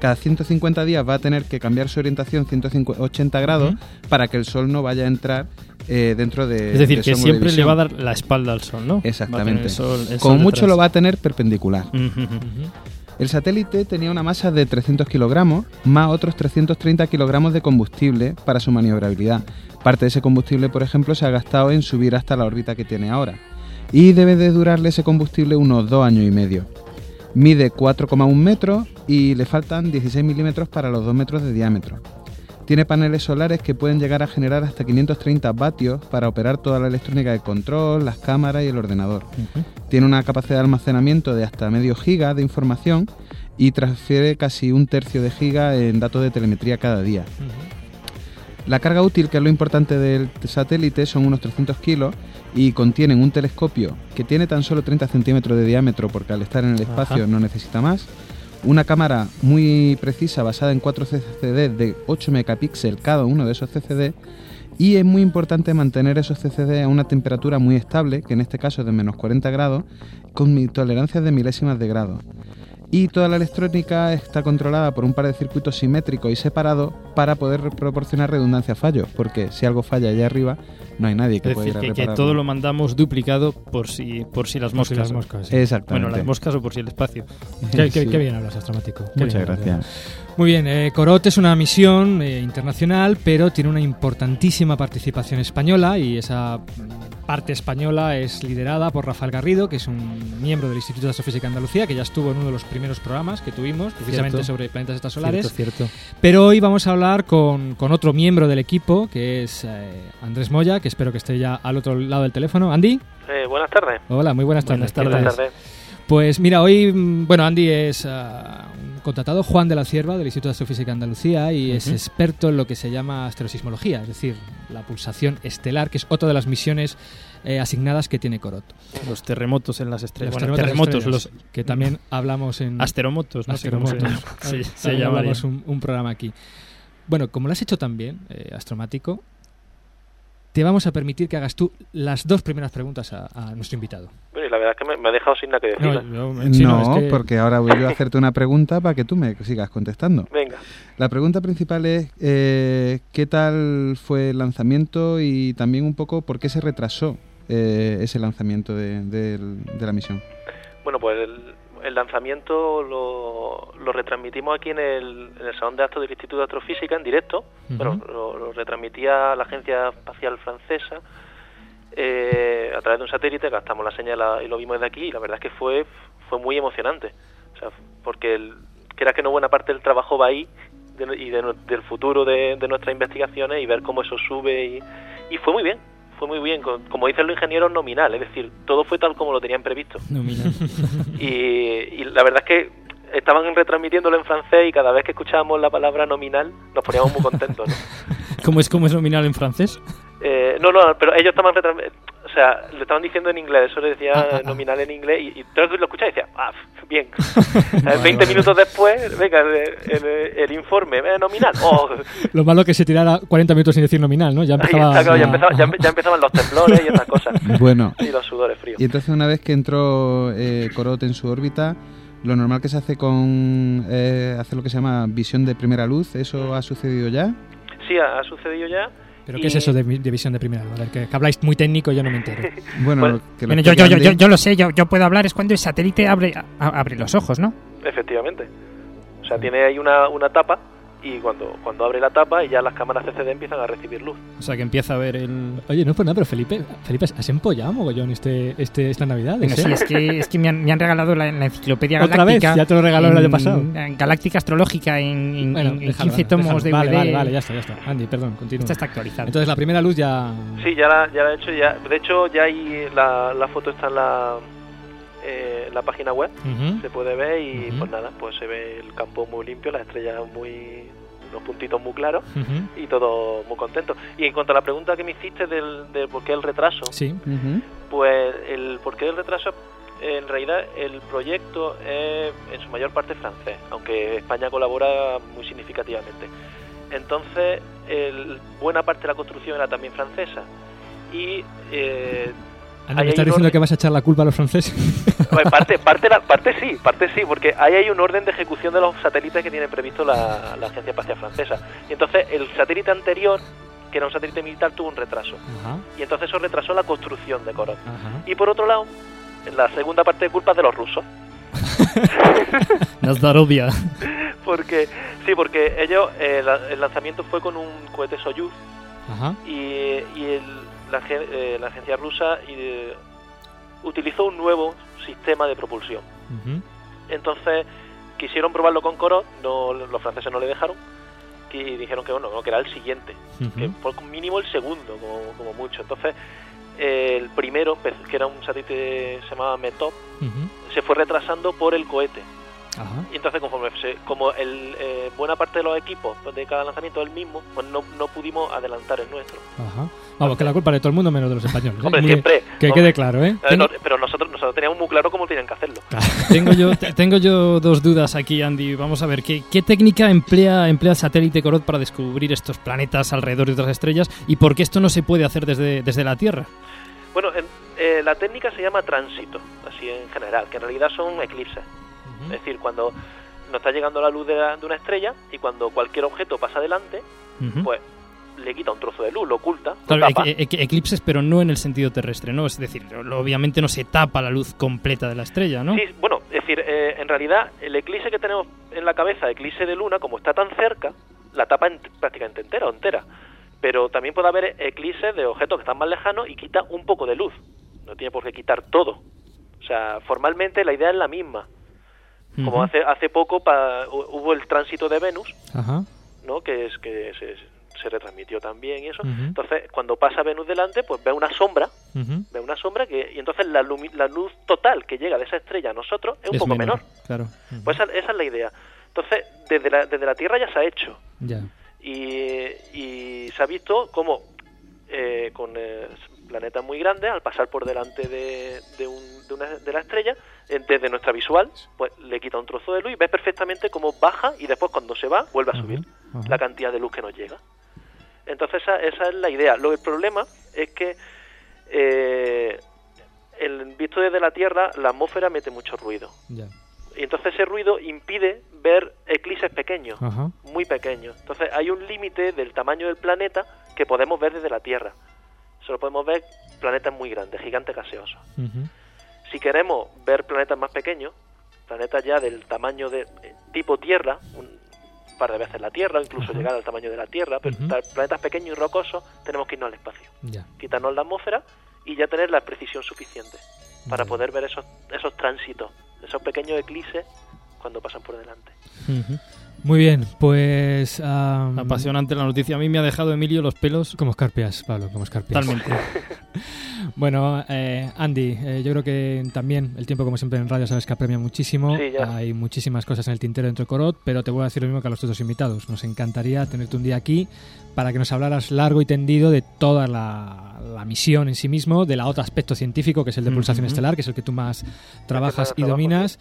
Cada 150 días va a tener que cambiar su orientación 180 grados para que el Sol no vaya a entrar eh, dentro de Es decir, de que siempre le va a dar la espalda al sol, ¿no? Exactamente. el sol- el Como mucho lo va a tener perpendicular. El satélite tenía una masa de 300 kilogramos más otros 330 kilogramos de combustible para su maniobrabilidad. Parte de ese combustible, por ejemplo, se ha gastado en subir hasta la órbita que tiene ahora. Y debe de durarle ese combustible unos dos años y medio. Mide 4,1 metros y le faltan 16 milímetros para los 2 metros de diámetro. Tiene paneles solares que pueden llegar a generar hasta 530 vatios para operar toda la electrónica de control, las cámaras y el ordenador. Tiene una capacidad de almacenamiento de hasta medio giga de información y transfiere casi un tercio de giga en datos de telemetría cada día. La carga útil, que es lo importante del satélite, son unos 300 kilos y contienen un telescopio que tiene tan solo 30 centímetros de diámetro porque al estar en el espacio Ajá. no necesita más, una cámara muy precisa basada en 4 CCD de 8 megapíxeles cada uno de esos CCD y es muy importante mantener esos CCD a una temperatura muy estable, que en este caso es de menos 40 grados, con tolerancias de milésimas de grado. Y toda la electrónica está controlada por un par de circuitos simétricos y separados para poder proporcionar redundancia a fallos, porque si algo falla allá arriba, no hay nadie que Es pueda decir, ir a que, que todo lo mandamos duplicado por si, por si las Por si moscas. las moscas, sí. Exactamente. Bueno, las moscas o por si el espacio. Qué, qué- Sí. qué bien hablas, Astromático. Qué Muchas gracias. Muy bien, eh, Corot es una misión eh, internacional, pero tiene una importantísima participación española y esa parte española es liderada por Rafael Garrido, que es un miembro del Instituto de Astrofísica de Andalucía, que ya estuvo en uno de los primeros programas que tuvimos, precisamente Cierto. sobre planetas extrasolares. Cierto, cierto. Pero hoy vamos a hablar con, con otro miembro del equipo, que es eh, Andrés Moya, que espero que esté ya al otro lado del teléfono. Andy. Eh, buenas tardes. Hola, muy buenas tardes. Buenas tardes. Buenas tardes. Pues mira, hoy, mm, bueno, Andy es un contratado, Juan de la Cierva, del Instituto de Astrofísica de Andalucía, y es experto en lo que se llama asterosismología, es decir, la pulsación estelar, que es otra de las misiones eh, asignadas que tiene Corot. Los terremotos en las estrellas. Los Bueno, terremotos terremotos, estrellas, los que también hablamos en... asteromotos, no Asteromotos. se, Ahí- se hablamos un, un programa aquí. Bueno, como lo has hecho también, eh, Astromático, te vamos a permitir que hagas tú las dos primeras preguntas a, a nuestro invitado. Bueno, y la verdad es que me, me ha dejado sin nada que decir. No, No, sí, no, es que- porque ahora voy yo a hacerte una pregunta para que tú me sigas contestando. Venga. La pregunta principal es eh, ¿qué tal fue el lanzamiento y también un poco por qué se retrasó eh, ese lanzamiento de, de la misión? Bueno, pues el, el lanzamiento lo, lo retransmitimos aquí en el, en el Salón de Actos del Instituto de Astrofísica en directo. Ujú. Bueno, lo, lo retransmitía la Agencia Espacial Francesa eh, a través de un satélite, gastamos la señal y lo vimos desde aquí y la verdad es que fue, fue muy emocionante. O sea, porque el, quieras que no buena parte del trabajo va ahí de- y de del futuro de, de nuestras investigaciones y ver cómo eso sube y, y fue muy bien. Fue muy bien, como dicen los ingenieros, nominal, es decir, todo fue tal como lo tenían previsto. Nominal. Y, y la verdad es que estaban retransmitiéndolo en francés y cada vez que escuchábamos la palabra nominal nos poníamos muy contentos. ¿no? ¿Cómo es, cómo es nominal en francés? Eh, no, no, pero ellos estaban o sea, lo estaban diciendo en inglés, eso le decía Ah, ah, nominal en inglés y, y todo el que lo escuchaba decía, ah, bien. ¿Sabes? 20 minutos después, venga, el, el- el informe, eh, nominal, oh, Lo malo que se tirara 40 minutos sin decir nominal, ¿no? Ya empezaba... ya, empezaba- ya ya empezaban los temblores y esas cosas. Bueno. Y los sudores fríos. Y entonces una vez que entró eh, Corot en su órbita, lo normal que se hace con eh, hacer lo que se llama visión de primera luz, ¿eso ha sucedido ya? Sí, ha, ha sucedido ya. ¿Pero y- qué es eso de, de visión de primera? A ver, que, que habláis muy técnico yo no me entero. Bueno, Bueno, que lo Bueno, yo, yo, yo, yo, yo lo sé, yo, yo puedo hablar, es cuando el satélite abre, a- abre los ojos, ¿no? Efectivamente. O sea, tiene ahí una, una tapa y cuando, cuando abre la tapa y ya las cámaras CCD empiezan a recibir luz. O sea, que empieza a ver el... Oye, no por nada, pero Felipe, Felipe, has empollado mogollón este, este, esta Navidad. Sí, es que, es que me, han, me han regalado la, la enciclopedia ¿Otra vez? galáctica. Ya te lo regaló el año pasado. en Galáctica Astrológica en, en- Bueno, en- déjalo, 15 déjalo. tomos de Vale, DVD. vale, vale, ya está, ya está. Andy, perdón, continúa. Esta está actualizada. Entonces la primera luz ya... Sí, ya la, ya la he hecho. Ya, de hecho, ya hay la, la foto está en la, eh, en la página web. Se puede ver y pues nada, pues se ve el campo muy limpio, las estrellas muy unos puntitos muy claros y todo muy contento. Y en cuanto a la pregunta que me hiciste del, del por qué el retraso, Sí. Pues el por qué el retraso en realidad el proyecto es en su mayor parte francés, aunque España colabora muy significativamente. Entonces, el- buena parte de la construcción era también francesa. Y eh, Ahí ¿me estás diciendo orden- que vas a echar la culpa a los franceses? Bueno, parte, parte, la- parte sí, parte sí, porque ahí hay un orden de ejecución de los satélites que tiene previsto la, la Agencia Espacial Francesa. Y entonces el satélite anterior, que era un satélite militar, tuvo un retraso. Ajá, Y entonces eso retrasó la construcción de Korot. ajá. Y por otro lado, la segunda parte de culpa es de los rusos. Nazdarovia. Porque, sí, porque ellos, eh, la- el lanzamiento fue con un cohete Soyuz Ajá. y, y el- la, eh, la agencia rusa eh, utilizó un nuevo sistema de propulsión. Entonces quisieron probarlo con Corot, no, los franceses no le dejaron y dijeron que bueno, no, que era el siguiente, que por mínimo el segundo, como, como mucho. Entonces eh, el primero, que era un satélite se llamaba Metop, se fue retrasando por el cohete. Ajá. Y entonces conforme se- como el, eh, buena parte de los equipos de cada lanzamiento es el mismo, pues no, no pudimos adelantar el nuestro. Ajá. Vamos, que la culpa de todo el mundo menos de los españoles. ¿eh? Hombre, Muy- siempre. Que hombre. quede claro, ¿eh? Pero nosotros, nosotros teníamos muy claro cómo tenían que hacerlo. tengo, yo, te- tengo yo dos dudas aquí, Andy. Vamos a ver, ¿qué, qué técnica emplea, emplea el satélite Corot para descubrir estos planetas alrededor de otras estrellas y por qué esto no se puede hacer desde, desde la Tierra? Bueno, en- eh, la técnica se llama tránsito, así en general, que en realidad son eclipses. Es decir, cuando nos está llegando la luz de, la- de una estrella y cuando cualquier objeto pasa adelante, Ujú. pues le quita un trozo de luz, lo oculta, Claro, e- e- eclipses, pero no en el sentido terrestre, ¿no? Es decir, obviamente no se tapa la luz completa de la estrella, ¿no? Sí, bueno, es decir, eh, en realidad el eclipse que tenemos en la cabeza, eclipse de luna, como está tan cerca, la tapa ent- prácticamente entera o entera. Pero también puede haber eclipses de objetos que están más lejanos y quita un poco de luz. No tiene por qué quitar todo. O sea, formalmente la idea es la misma. Como hace hace poco pa- hu- hubo el tránsito de Venus, Ajá. ¿no? Que es que se, se retransmitió también y eso. Entonces, cuando pasa Venus delante, pues ve una sombra ve una sombra que y entonces la, luz total que llega de esa estrella a nosotros es un poco menor. Claro. Pues esa, esa es la idea. Entonces, desde la, desde la Tierra ya se ha hecho Ya. y, y se ha visto cómo eh, con eh, planetas muy grandes, al pasar por delante de, de, un- de una, de la estrella, desde nuestra visual, pues le quita un trozo de luz y ves perfectamente cómo baja y después cuando se va vuelve a subir la cantidad de luz que nos llega. Entonces esa, esa es la idea. Lo, el problema es que eh, el, visto desde la Tierra, la atmósfera mete mucho ruido. Y entonces ese ruido impide ver eclipses pequeños, muy pequeños. Entonces hay un límite del tamaño del planeta que podemos ver desde la Tierra. Solo podemos ver planetas muy grandes, gigantes gaseosos. Si queremos ver planetas más pequeños, planetas ya del tamaño de eh, tipo Tierra, un par de veces la Tierra, incluso Ajá. llegar al tamaño de la Tierra, pero planetas pequeños y rocosos, tenemos que irnos al espacio, Ya. quitarnos la atmósfera y ya tener la precisión suficiente para poder ver esos, esos tránsitos, esos pequeños eclipses cuando pasan por delante. Muy bien, pues... am, Apasionante la noticia. A mí me ha dejado Emilio los pelos. Como escarpias, Pablo, como escarpias. Totalmente. bueno, eh, Andy, eh, yo creo que también el tiempo, como siempre en radio, sabes que apremia muchísimo. Sí, ya. Hay muchísimas cosas en el tintero dentro de Corot, pero te voy a decir lo mismo que a los otros invitados. Nos encantaría tenerte un día aquí para que nos hablaras largo y tendido de toda la, la misión en sí mismo, del otro aspecto científico, que es el de pulsación estelar, que es el que tú más trabajas y trabajo, dominas.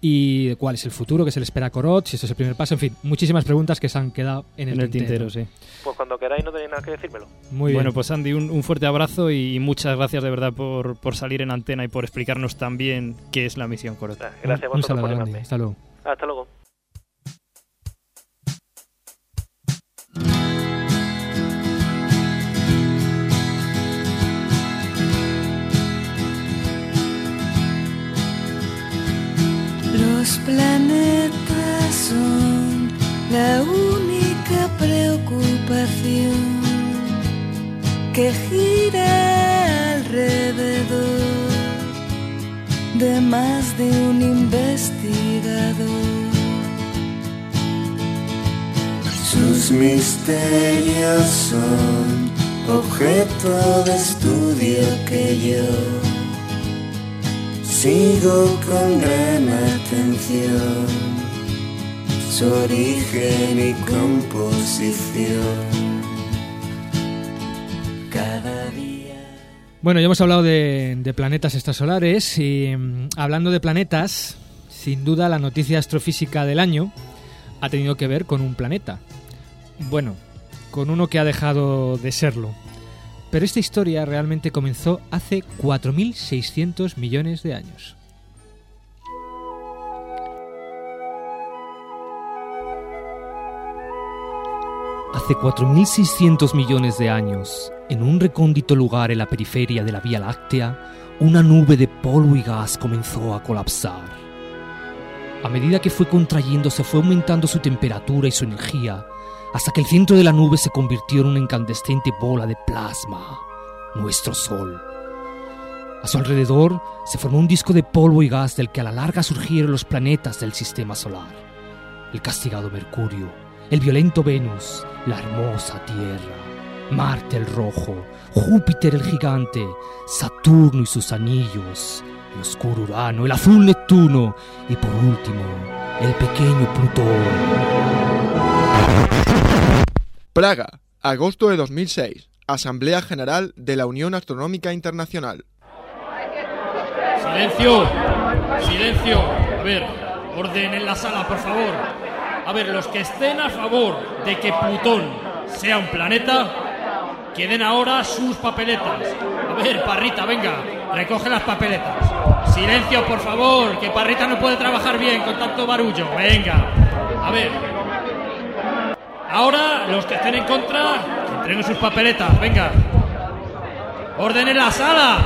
Y de cuál es el futuro que se le espera a Corot, si esto es el primer paso, en fin, muchísimas preguntas que se han quedado en el, En el tintero, sí. Pues cuando queráis no tenéis nada que decírmelo. Muy bueno, bien. pues Andy, un, un fuerte abrazo y muchas gracias de verdad por, por salir en antena y por explicarnos también qué es la misión Corot. Gracias a un saludo, por Andy. Hasta luego. Hasta luego. Los planetas son la única preocupación que gira alrededor de más de un investigador. Sus misterios son objeto de estudio que yo sigo con gran atención. Su origen y composición. Cada día. Bueno, ya hemos hablado de, planetas extrasolares y mm, hablando de planetas, sin duda la noticia astrofísica del año ha tenido que ver con un planeta. Bueno, con uno que ha dejado de serlo. Pero esta historia realmente comenzó hace 4.600 millones de años. Hace 4.600 millones de años, en un recóndito lugar en la periferia de la Vía Láctea, una nube de polvo y gas comenzó a colapsar. A medida que fue contrayéndose fue aumentando su temperatura y su energía, hasta que el centro de la nube se convirtió en una incandescente bola de plasma, nuestro Sol. A su alrededor se formó un disco de polvo y gas del que a la larga surgieron los planetas del sistema solar. El castigado Mercurio, el violento Venus, la hermosa Tierra, Marte el rojo, Júpiter el gigante, Saturno y sus anillos, el oscuro Urano, el azul Neptuno y por último, el pequeño Plutón. Praga, agosto de 2006. Asamblea General de la Unión Astronómica Internacional. Silencio, silencio. A ver, orden en la sala, por favor. A ver, los que estén a favor de que Plutón sea un planeta, que den ahora sus papeletas. A ver, Parrita, venga, recoge las papeletas. Silencio, por favor, que Parrita no puede trabajar bien con tanto barullo. Venga, a ver. Ahora, los que estén en contra, Entreguen sus papeletas, venga. ¡Orden en la sala!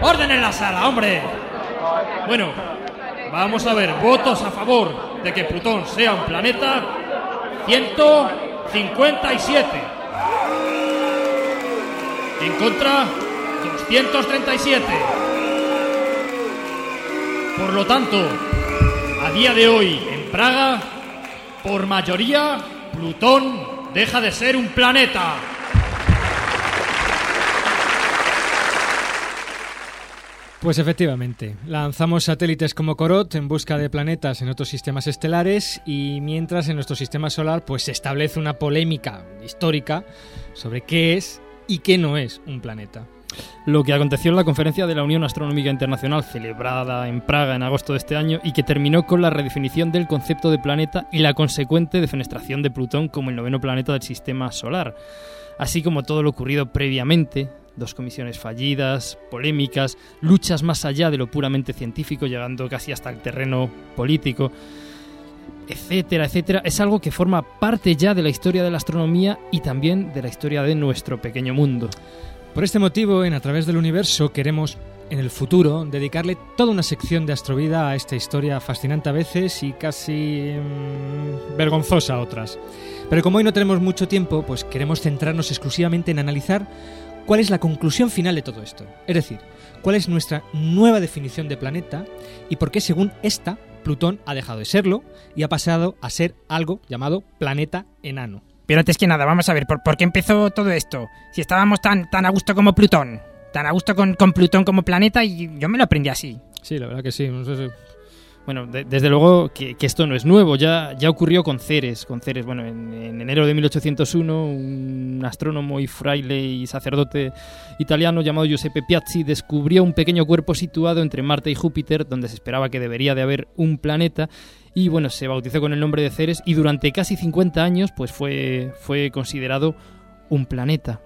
¡Orden en la sala, hombre! Bueno, vamos a ver. Votos a favor de que Plutón sea un planeta. 157. En contra, 237. Por lo tanto, a día de hoy en Praga, por mayoría, Plutón deja de ser un planeta. Pues efectivamente, lanzamos satélites como Corot en busca de planetas en otros sistemas estelares y mientras en nuestro sistema solar pues se establece una polémica histórica sobre qué es y qué no es un planeta. Lo que aconteció en la conferencia de la Unión Astronómica Internacional celebrada en Praga en agosto de este año y que terminó con la redefinición del concepto de planeta y la consecuente defenestración de Plutón como el noveno planeta del sistema solar, así como todo lo ocurrido previamente dos comisiones fallidas, polémicas, luchas más allá de lo puramente científico, llegando casi hasta el terreno político, etcétera, etcétera, es algo que forma parte ya de la historia de la astronomía y también de la historia de nuestro pequeño mundo. Por este motivo, en A través del universo queremos en el futuro dedicarle toda una sección de astrovida a esta historia fascinante a veces y casi mm, vergonzosa a otras. Pero como hoy no tenemos mucho tiempo, pues queremos centrarnos exclusivamente en analizar cuál es la conclusión final de todo esto. Es decir, cuál es nuestra nueva definición de planeta y por qué según esta, Plutón ha dejado de serlo y ha pasado a ser algo llamado planeta enano. Pero antes que nada, vamos a ver, ¿por, por qué empezó todo esto? Si estábamos tan, tan a gusto como Plutón, tan a gusto con, con Plutón como planeta y yo me lo aprendí así. Sí, la verdad que sí. Bueno, de- desde luego que, que esto no es nuevo, ya, ya ocurrió con Ceres. Con Ceres, bueno, en, en enero de 1801, un astrónomo y fraile y sacerdote italiano llamado Giuseppe Piazzi descubrió un pequeño cuerpo situado entre Marte y Júpiter, donde se esperaba que debería de haber un planeta. Y bueno, se bautizó con el nombre de Ceres y durante casi 50 años pues fue, fue considerado un planeta.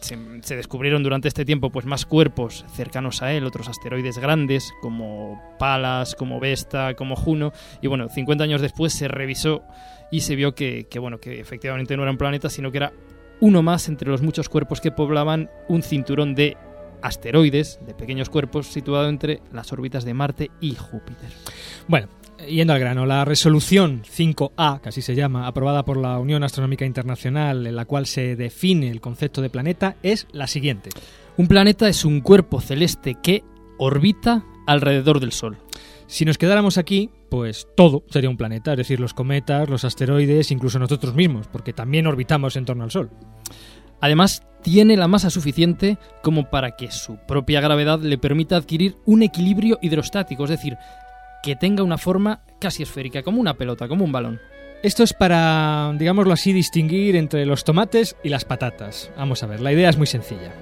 Se, descubrieron durante este tiempo pues más cuerpos cercanos a él, otros asteroides grandes como Palas, como Vesta, como Juno y bueno, 50 años después se revisó y se vio que, que, bueno, que efectivamente no era un planeta, sino que era uno más entre los muchos cuerpos que poblaban un cinturón de asteroides, de pequeños cuerpos situado entre las órbitas de Marte y Júpiter. Bueno, yendo al grano, la resolución 5A, que así se llama, aprobada por la Unión Astronómica Internacional, en la cual se define el concepto de planeta, es la siguiente. Un planeta es un cuerpo celeste que orbita alrededor del Sol. Si nos quedáramos aquí, pues todo sería un planeta, es decir, los cometas, los asteroides, incluso nosotros mismos, porque también orbitamos en torno al Sol. Además, tiene la masa suficiente como para que su propia gravedad le permita adquirir un equilibrio hidrostático, es decir, que tenga una forma casi esférica, como una pelota, como un balón. Esto es para, digámoslo así, distinguir entre los tomates y las patatas. Vamos a ver, la idea es muy sencilla.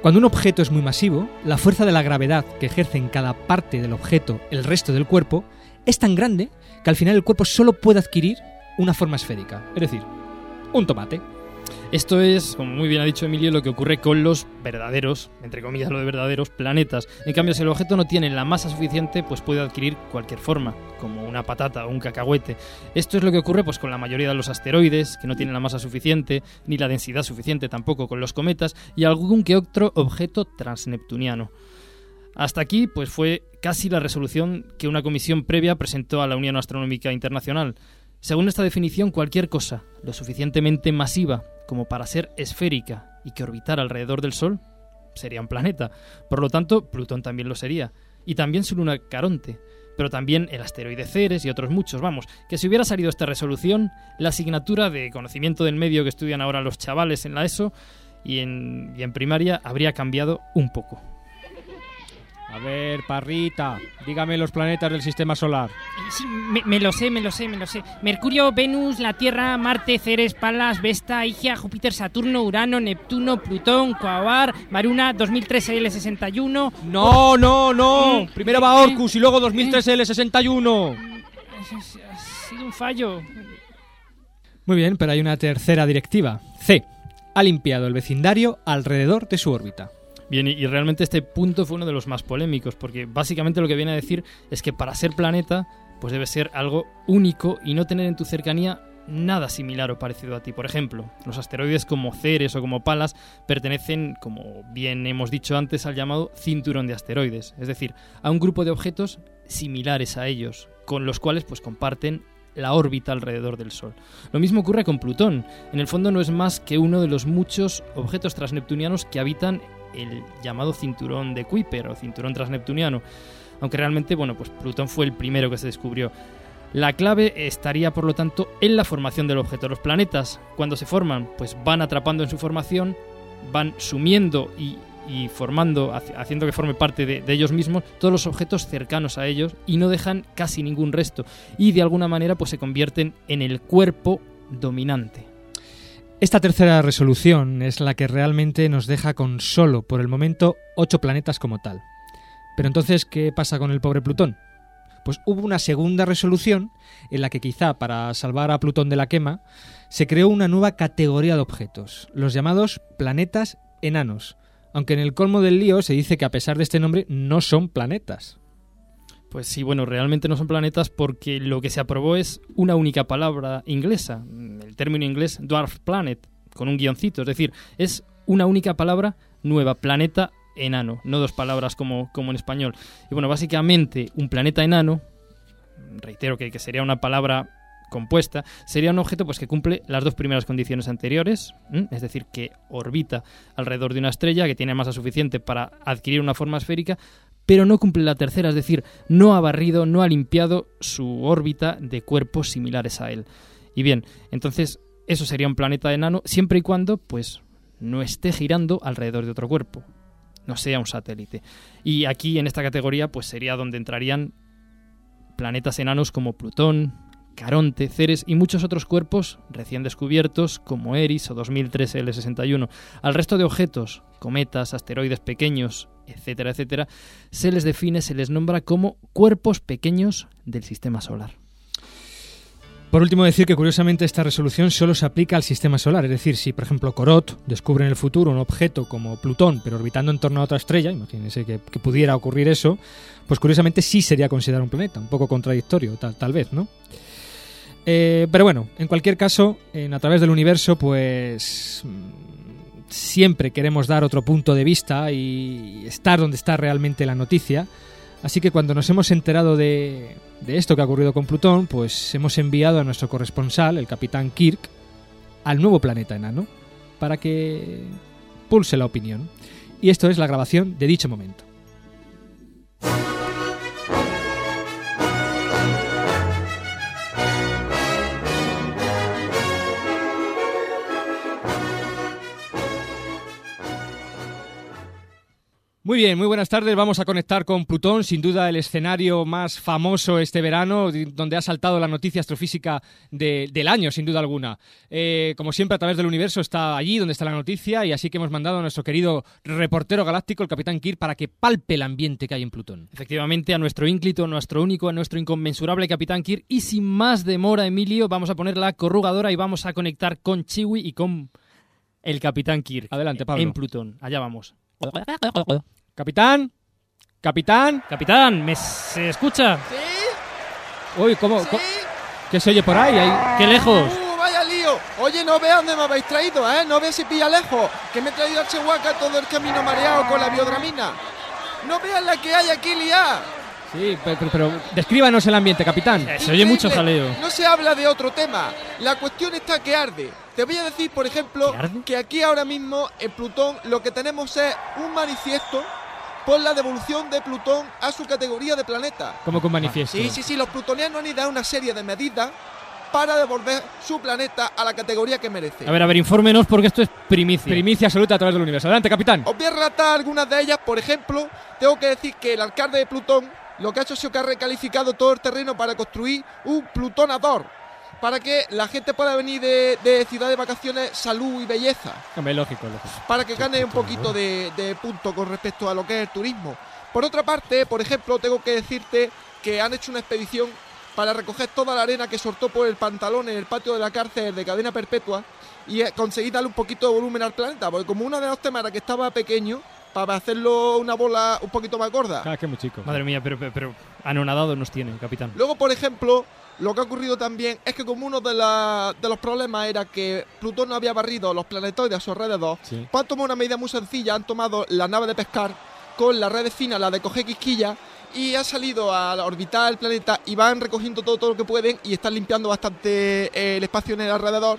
Cuando un objeto es muy masivo, la fuerza de la gravedad que ejerce en cada parte del objeto el resto del cuerpo es tan grande que al final el cuerpo solo puede adquirir una forma esférica, es decir, un tomate. Esto es, como muy bien ha dicho Emilio, lo que ocurre con los verdaderos, entre comillas lo de verdaderos, planetas. En cambio, si el objeto no tiene la masa suficiente, pues puede adquirir cualquier forma, como una patata o un cacahuete. Esto es lo que ocurre pues con la mayoría de los asteroides, que no tienen la masa suficiente, ni la densidad suficiente tampoco con los cometas, y algún que otro objeto transneptuniano. Hasta aquí, pues fue casi la resolución que una comisión previa presentó a la Unión Astronómica Internacional. Según esta definición, cualquier cosa lo suficientemente masiva como para ser esférica y que orbitara alrededor del Sol sería un planeta. Por lo tanto, Plutón también lo sería. Y también su luna Caronte. Pero también el asteroide Ceres y otros muchos. Vamos, que si hubiera salido esta resolución, la asignatura de conocimiento del medio que estudian ahora los chavales en la ESO y en, y en primaria habría cambiado un poco. A ver, Parrita, dígame los planetas del sistema solar. Sí, me, me lo sé, me lo sé, me lo sé. Mercurio, Venus, la Tierra, Marte, Ceres, Palas, Vesta, Higia, Júpiter, Saturno, Urano, Neptuno, Plutón, Coabar, Maruna, 2013 L61. No, no, no. Mm, Primero va Orcus y luego 2013 L61. Ha sido un fallo. Muy bien, pero hay una tercera directiva. C. Ha limpiado el vecindario alrededor de su órbita. Bien, y, realmente este punto fue uno de los más polémicos, porque básicamente lo que viene a decir es que para ser planeta, pues debe ser algo único y no tener en tu cercanía nada similar o parecido a ti. Por ejemplo, los asteroides como Ceres o como Palas pertenecen, como bien hemos dicho antes, al llamado cinturón de asteroides, es decir, a un grupo de objetos similares a ellos, con los cuales pues comparten la órbita alrededor del Sol. Lo mismo ocurre con Plutón. En el fondo no es más que uno de los muchos objetos transneptunianos que habitan el llamado cinturón de Kuiper o cinturón transneptuniano. Aunque realmente, bueno, pues Plutón fue el primero que se descubrió. La clave estaría, por lo tanto, en la formación del objeto. Los planetas, cuando se forman, pues van atrapando en su formación, van sumiendo y, formando, haci- haciendo que forme parte de, de ellos mismos, todos los objetos cercanos a ellos y no dejan casi ningún resto. Y de alguna manera, pues se convierten en el cuerpo dominante. Esta tercera resolución es la que realmente nos deja con solo, por el momento, ocho planetas como tal. Pero entonces, ¿qué pasa con el pobre Plutón? Pues hubo una segunda resolución en la que quizá para salvar a Plutón de la quema, se creó una nueva categoría de objetos, los llamados planetas enanos, aunque en el colmo del lío se dice que a pesar de este nombre no son planetas. Pues sí, bueno, realmente no son planetas porque lo que se aprobó es una única palabra inglesa, el término inglés dwarf planet, con un guioncito, es decir, es una única palabra nueva, planeta enano, no dos palabras como, como en español. Y bueno, básicamente un planeta enano, reitero que, que sería una palabra compuesta, sería un objeto pues que cumple las dos primeras condiciones anteriores, es decir, que orbita alrededor de una estrella, que tiene masa suficiente para adquirir una forma esférica, pero no cumple la tercera, es decir, no ha barrido, no ha limpiado su órbita de cuerpos similares a él. Y bien, entonces eso sería un planeta enano siempre y cuando pues no esté girando alrededor de otro cuerpo, no sea un satélite. Y aquí en esta categoría pues sería donde entrarían planetas enanos como Plutón, Caronte, Ceres y muchos otros cuerpos recién descubiertos como Eris o 2003 L61. Al resto de objetos, cometas, asteroides pequeños, etcétera, etcétera, se les define, se les nombra como cuerpos pequeños del sistema solar. Por último, decir que curiosamente esta resolución solo se aplica al sistema solar, es decir, si por ejemplo Corot descubre en el futuro un objeto como Plutón, pero orbitando en torno a otra estrella, imagínense que, pudiera ocurrir eso, pues curiosamente sí sería considerado un planeta, un poco contradictorio, tal, tal vez, ¿no? Eh, pero bueno, en cualquier caso, en A través del universo, pues siempre queremos dar otro punto de vista y estar donde está realmente la noticia. Así que cuando nos hemos enterado de, de esto que ha ocurrido con Plutón, pues hemos enviado a nuestro corresponsal, el capitán Kirk, al nuevo planeta enano, para que pulse la opinión. Y esto es la grabación de dicho momento. Muy bien, muy buenas tardes. Vamos a conectar con Plutón, sin duda el escenario más famoso este verano, donde ha saltado la noticia astrofísica de- del año, sin duda alguna. Eh, como siempre, a través del universo está allí donde está la noticia, y así que hemos mandado a nuestro querido reportero galáctico, el capitán Kirk, para que palpe el ambiente que hay en Plutón. Efectivamente, a nuestro ínclito, a nuestro único, a nuestro inconmensurable Capitán Kirk. Y sin más demora, Emilio, vamos a poner la corrugadora y vamos a conectar con Chiwi y con el Capitán Kirk. Adelante, Pablo. En Plutón. Allá vamos. Capitán, capitán. Capitán, ¿me se escucha? Uy, ¿cómo? co- ¿Qué se oye por ahí? Ahí- ¡Qué lejos! ¡Uh, vaya lío! Oye, no veas dónde me habéis traído, ¿eh? No veas si pilla lejos. Que me he traído a Chihuahua todo el camino mareado con la biodramina. No veas la que hay aquí liada. Sí, pero, pero- pero descríbanos el ambiente, capitán. Se oye mucho jaleo. No se habla de otro tema. La cuestión está que arde. Te voy a decir, por ejemplo, que aquí ahora mismo en Plutón lo que tenemos es un manifiesto por la devolución de Plutón a su categoría de planeta. Como con manifiesto. Sí, sí, sí, los plutonianos han ido a una serie de medidas para devolver su planeta a la categoría que merece. A ver, a ver, infórmenos porque esto es primicia. Primicia absoluta a través del universo. Adelante, capitán. Os voy a relatar algunas de ellas. Por ejemplo, tengo que decir que el alcalde de Plutón lo que ha hecho ha sido que ha recalificado todo el terreno para construir un Plutonador. Para que la gente pueda venir de, de ciudad de vacaciones, salud y belleza. Hombre, lógico, lógico. Para que gane un poquito de, de punto con respecto a lo que es el turismo. Por otra parte, por ejemplo, tengo que decirte que han hecho una expedición para recoger toda la arena que soltó por el pantalón en el patio de la cárcel de cadena perpetua y eh, conseguir darle un poquito de volumen al planeta, porque como uno de los temas era que estaba pequeño, para hacerlo una bola un poquito más gorda. Ah, que muy chico. Madre mía, pero, pero, pero anonadado nos tiene, capitán. Luego, por ejemplo, lo que ha ocurrido también es que como uno de, la- de los problemas era que Plutón no había barrido los planetoides a su alrededor, Sí. pues han tomado una medida muy sencilla, han tomado la nave de pescar con la red fina, la de coger quisquilla, y ha salido a la orbitar el planeta y van recogiendo todo, todo lo que pueden y están limpiando bastante eh, el espacio en el alrededor.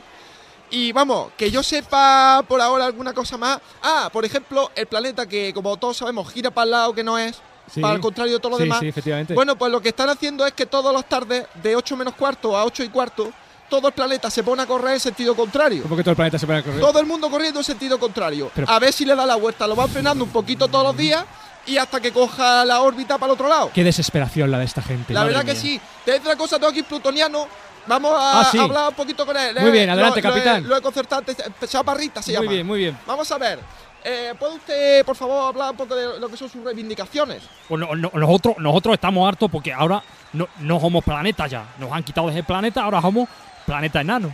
Y vamos, que yo sepa por ahora alguna cosa más. Ah, por ejemplo, el planeta que, como todos sabemos, gira para el lado que no es, Sí. para el contrario de todo lo Sí, demás. sí, efectivamente. Bueno, pues lo que están haciendo es que todas las tardes, de 8 menos cuarto a 8 y cuarto, todo el planeta se pone a correr en sentido contrario. ¿Cómo que todo el planeta se pone a correr? Todo el mundo corriendo en sentido contrario. Pero- a ver si le da la vuelta. Lo van frenando un poquito todos los días y hasta que coja la órbita para el otro lado. Qué desesperación la de esta gente. La verdad que sí. Una cosa, tengo aquí plutoniano. Vamos a Ah, sí. hablar un poquito con él. Muy Eh, bien, adelante, lo- lo he- capitán. Lo he concertado antes. eh, Chaparrita se Muy llama. bien, muy bien. Vamos a ver. Eh, ¿Puede usted, por favor, hablar un poco de lo que son sus reivindicaciones? Pues no- no- nosotros, nosotros estamos hartos porque ahora no, no somos planeta ya. Nos han quitado ese planeta, ahora somos planeta enano.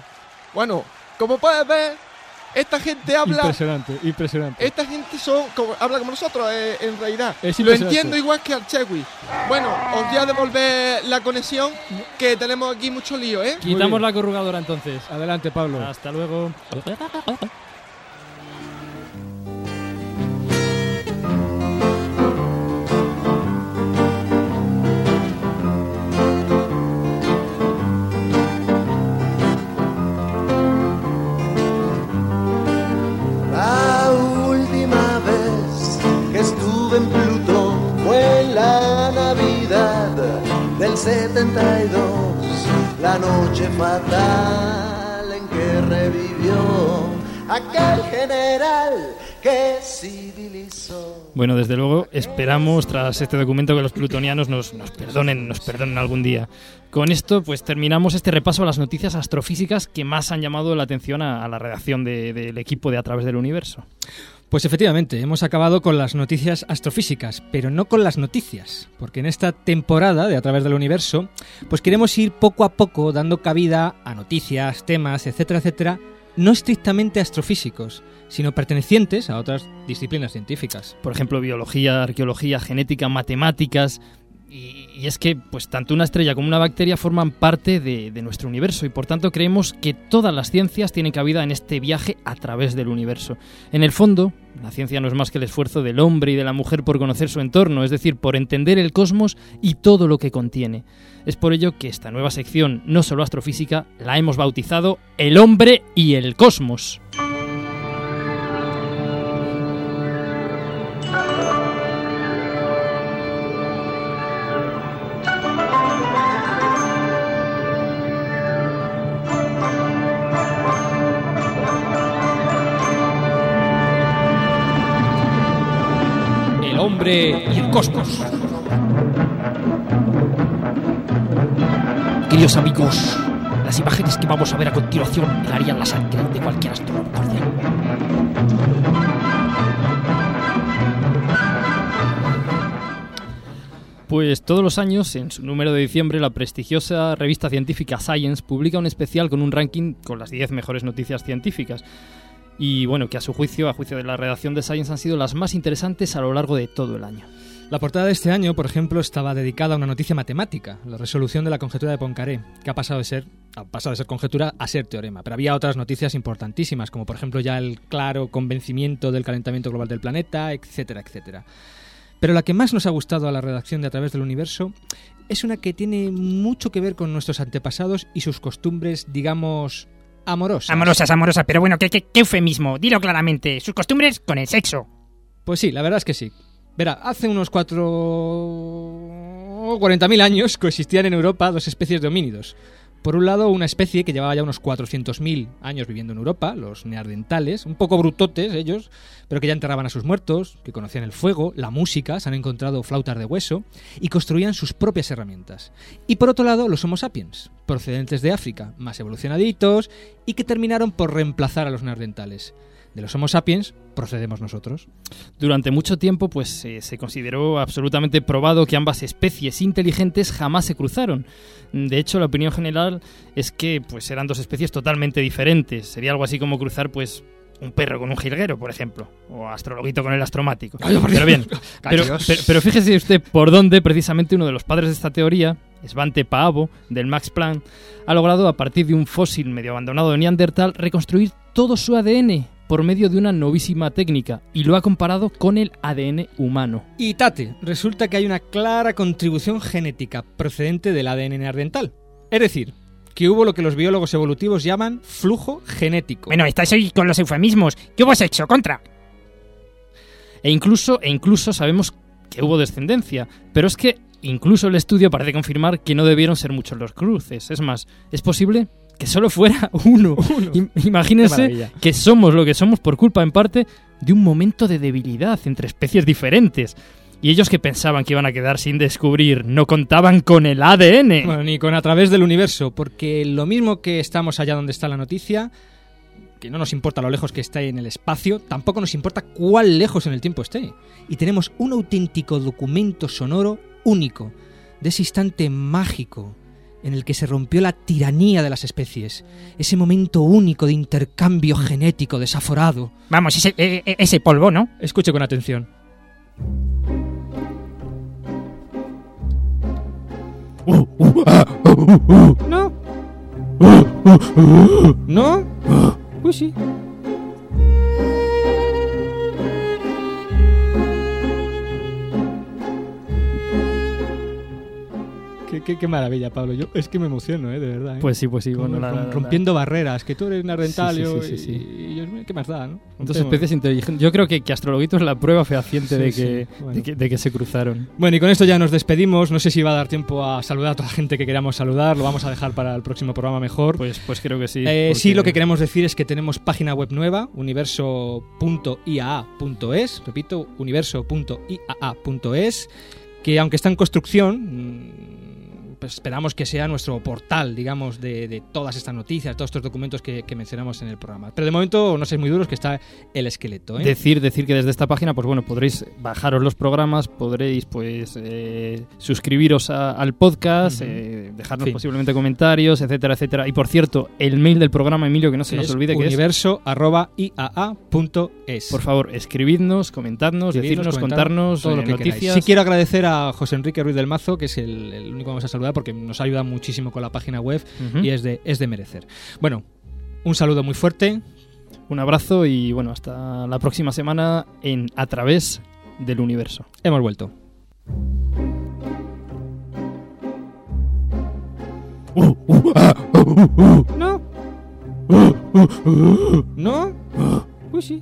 Bueno, como puedes ver, esta gente habla. Impresionante, impresionante. Esta gente son como, habla como nosotros, eh, en realidad. Es Lo entiendo igual que al Chewi. Bueno, os voy a devolver la conexión, que tenemos aquí mucho lío, ¿eh? Quitamos la corrugadora entonces. Adelante, Pablo. Hasta luego. 72, la noche fatal en que revivió aquel general que civilizó. Bueno, desde luego esperamos tras este documento que los plutonianos nos, perdonen, nos perdonen algún día. Con esto, pues terminamos este repaso a las noticias astrofísicas que más han llamado la atención a, la redacción de- del equipo de A través del universo. Pues efectivamente, hemos acabado con las noticias astrofísicas, pero no con las noticias, porque en esta temporada de A través del universo, pues queremos ir poco a poco dando cabida a noticias, temas, etcétera, etcétera, no estrictamente astrofísicos, sino pertenecientes a otras disciplinas científicas. Por ejemplo, biología, arqueología, genética, matemáticas. Y, es que, pues, tanto una estrella como una bacteria forman parte de nuestro universo y por tanto creemos que todas las ciencias tienen cabida en este viaje a través del universo. En el fondo, la ciencia no es más que el esfuerzo del hombre y de la mujer por conocer su entorno, es decir, por entender el cosmos y todo lo que contiene. Es por ello que esta nueva sección, no solo astrofísica, la hemos bautizado El hombre y el cosmos. Y el cosmos. Queridos amigos, las imágenes que vamos a ver a continuación helarían la sangre de cualquier astrónomo. Pues todos los años, en su número de diciembre, la prestigiosa revista científica Science publica un especial con un ranking con las 10 mejores noticias científicas. Y bueno, que a su juicio, a juicio de la redacción de Science, han sido las más interesantes a lo largo de todo el año. La portada de este año, por ejemplo, estaba dedicada a una noticia matemática, la resolución de la conjetura de Poincaré, que ha pasado de ser ha pasado de ser conjetura a ser teorema. Pero había otras noticias importantísimas, como por ejemplo ya el claro convencimiento del calentamiento global del planeta, etcétera, etcétera. Pero la que más nos ha gustado a la redacción de A través del universo es una que tiene mucho que ver con nuestros antepasados y sus costumbres, digamos, amorosas. Amorosas, amorosas, pero bueno, ¿qué, qué, qué eufemismo? Dilo claramente. Sus costumbres con el sexo. Pues sí, la verdad es que sí. Verá, hace unos cuatro... 40.000 años coexistían en Europa dos especies de homínidos. Por un lado, una especie que llevaba ya unos 400.000 años viviendo en Europa, los neandertales, un poco brutotes ellos, pero que ya enterraban a sus muertos, que conocían el fuego, la música, se han encontrado flautas de hueso y construían sus propias herramientas. Y por otro lado, los Homo sapiens, procedentes de África, más evolucionaditos y que terminaron por reemplazar a los neandertales. De los Homo sapiens procedemos nosotros. Durante mucho tiempo, pues eh, se consideró absolutamente probado que ambas especies inteligentes jamás se cruzaron. De hecho, la opinión general es que pues eran dos especies totalmente diferentes. Sería algo así como cruzar, pues, un perro con un jilguero, por ejemplo, o astrologuito con el astromático. Ay, pero bien, pero- pero fíjese usted por dónde precisamente uno de los padres de esta teoría, Svante Paavo, del Max Planck, ha logrado a partir de un fósil medio abandonado de Neandertal reconstruir todo su ADN por medio de una novísima técnica y lo ha comparado con el ADN humano. Y tate, resulta que hay una clara contribución genética procedente del ADN neandertal. Es decir, que hubo lo que los biólogos evolutivos llaman flujo genético. Bueno, estáis hoy con los eufemismos. ¿Qué hemos hecho? Contra. E incluso, e incluso sabemos que hubo descendencia, pero es que incluso el estudio parece confirmar que no debieron ser muchos los cruces. Es más, es posible que solo fuera uno. Qué Imagínense que somos lo que somos por culpa, en parte, de un momento de debilidad entre especies diferentes. Y ellos que pensaban que iban a quedar sin descubrir, no contaban con el ADN. Bueno, ni con a través del universo, porque lo mismo que estamos allá donde está la noticia, que no nos importa lo lejos que esté en el espacio, tampoco nos importa cuán lejos en el tiempo esté. Y tenemos un auténtico documento sonoro único, de ese instante mágico en el que se rompió la tiranía de las especies, ese momento único de intercambio genético desaforado. Vamos, ese, e- e- ese polvo, ¿no? Escuche con atención. No. ¿No? Pues sí. Qué, qué- qué maravilla, Pablo. Yo es que me emociono, ¿eh? de verdad. ¿eh? Pues sí, pues sí, bueno, la- la- rompiendo barreras, que tú eres nardental Sí, sí, sí, sí, y, y yo, ¿qué más da, no? Dos especies inteligentes. Yo creo que, que Astrologuito es la prueba fehaciente de, que, bueno. de, que, de que se cruzaron. Bueno, y con esto ya nos despedimos. No sé si va a dar tiempo a saludar a toda la gente que queramos saludar. Lo vamos a dejar para el próximo programa mejor. Pues, pues creo que sí. Eh, Sí, lo que queremos decir es que tenemos página web nueva, universo.iaa.es, repito, universo.iaa.es, que aunque está en construcción, mm, pues esperamos que sea nuestro portal, digamos, de, de todas estas noticias, todos estos documentos que, que mencionamos en el programa. Pero de momento, no seáis muy duros, que está el esqueleto. ¿eh? Decir, decir que desde esta página, pues bueno, podréis bajaros los programas, podréis pues eh, suscribiros a- al podcast, eh, dejarnos Sí. posiblemente comentarios, etcétera, etcétera. Y por cierto, el mail del programa, Emilio, que no se nos olvide que es... universo.iaa.es. Por favor, escribidnos, comentadnos, decirnos, comentar contarnos todo lo que queráis. noticias. Sí quiero agradecer a José Enrique Ruiz del Mazo, que es el, el único que vamos a saludar porque nos ayuda muchísimo con la página web y es de, es de merecer. Bueno, un saludo muy fuerte. Un abrazo y bueno, hasta la próxima semana en A través del universo. Hemos vuelto. No. No. Pues sí.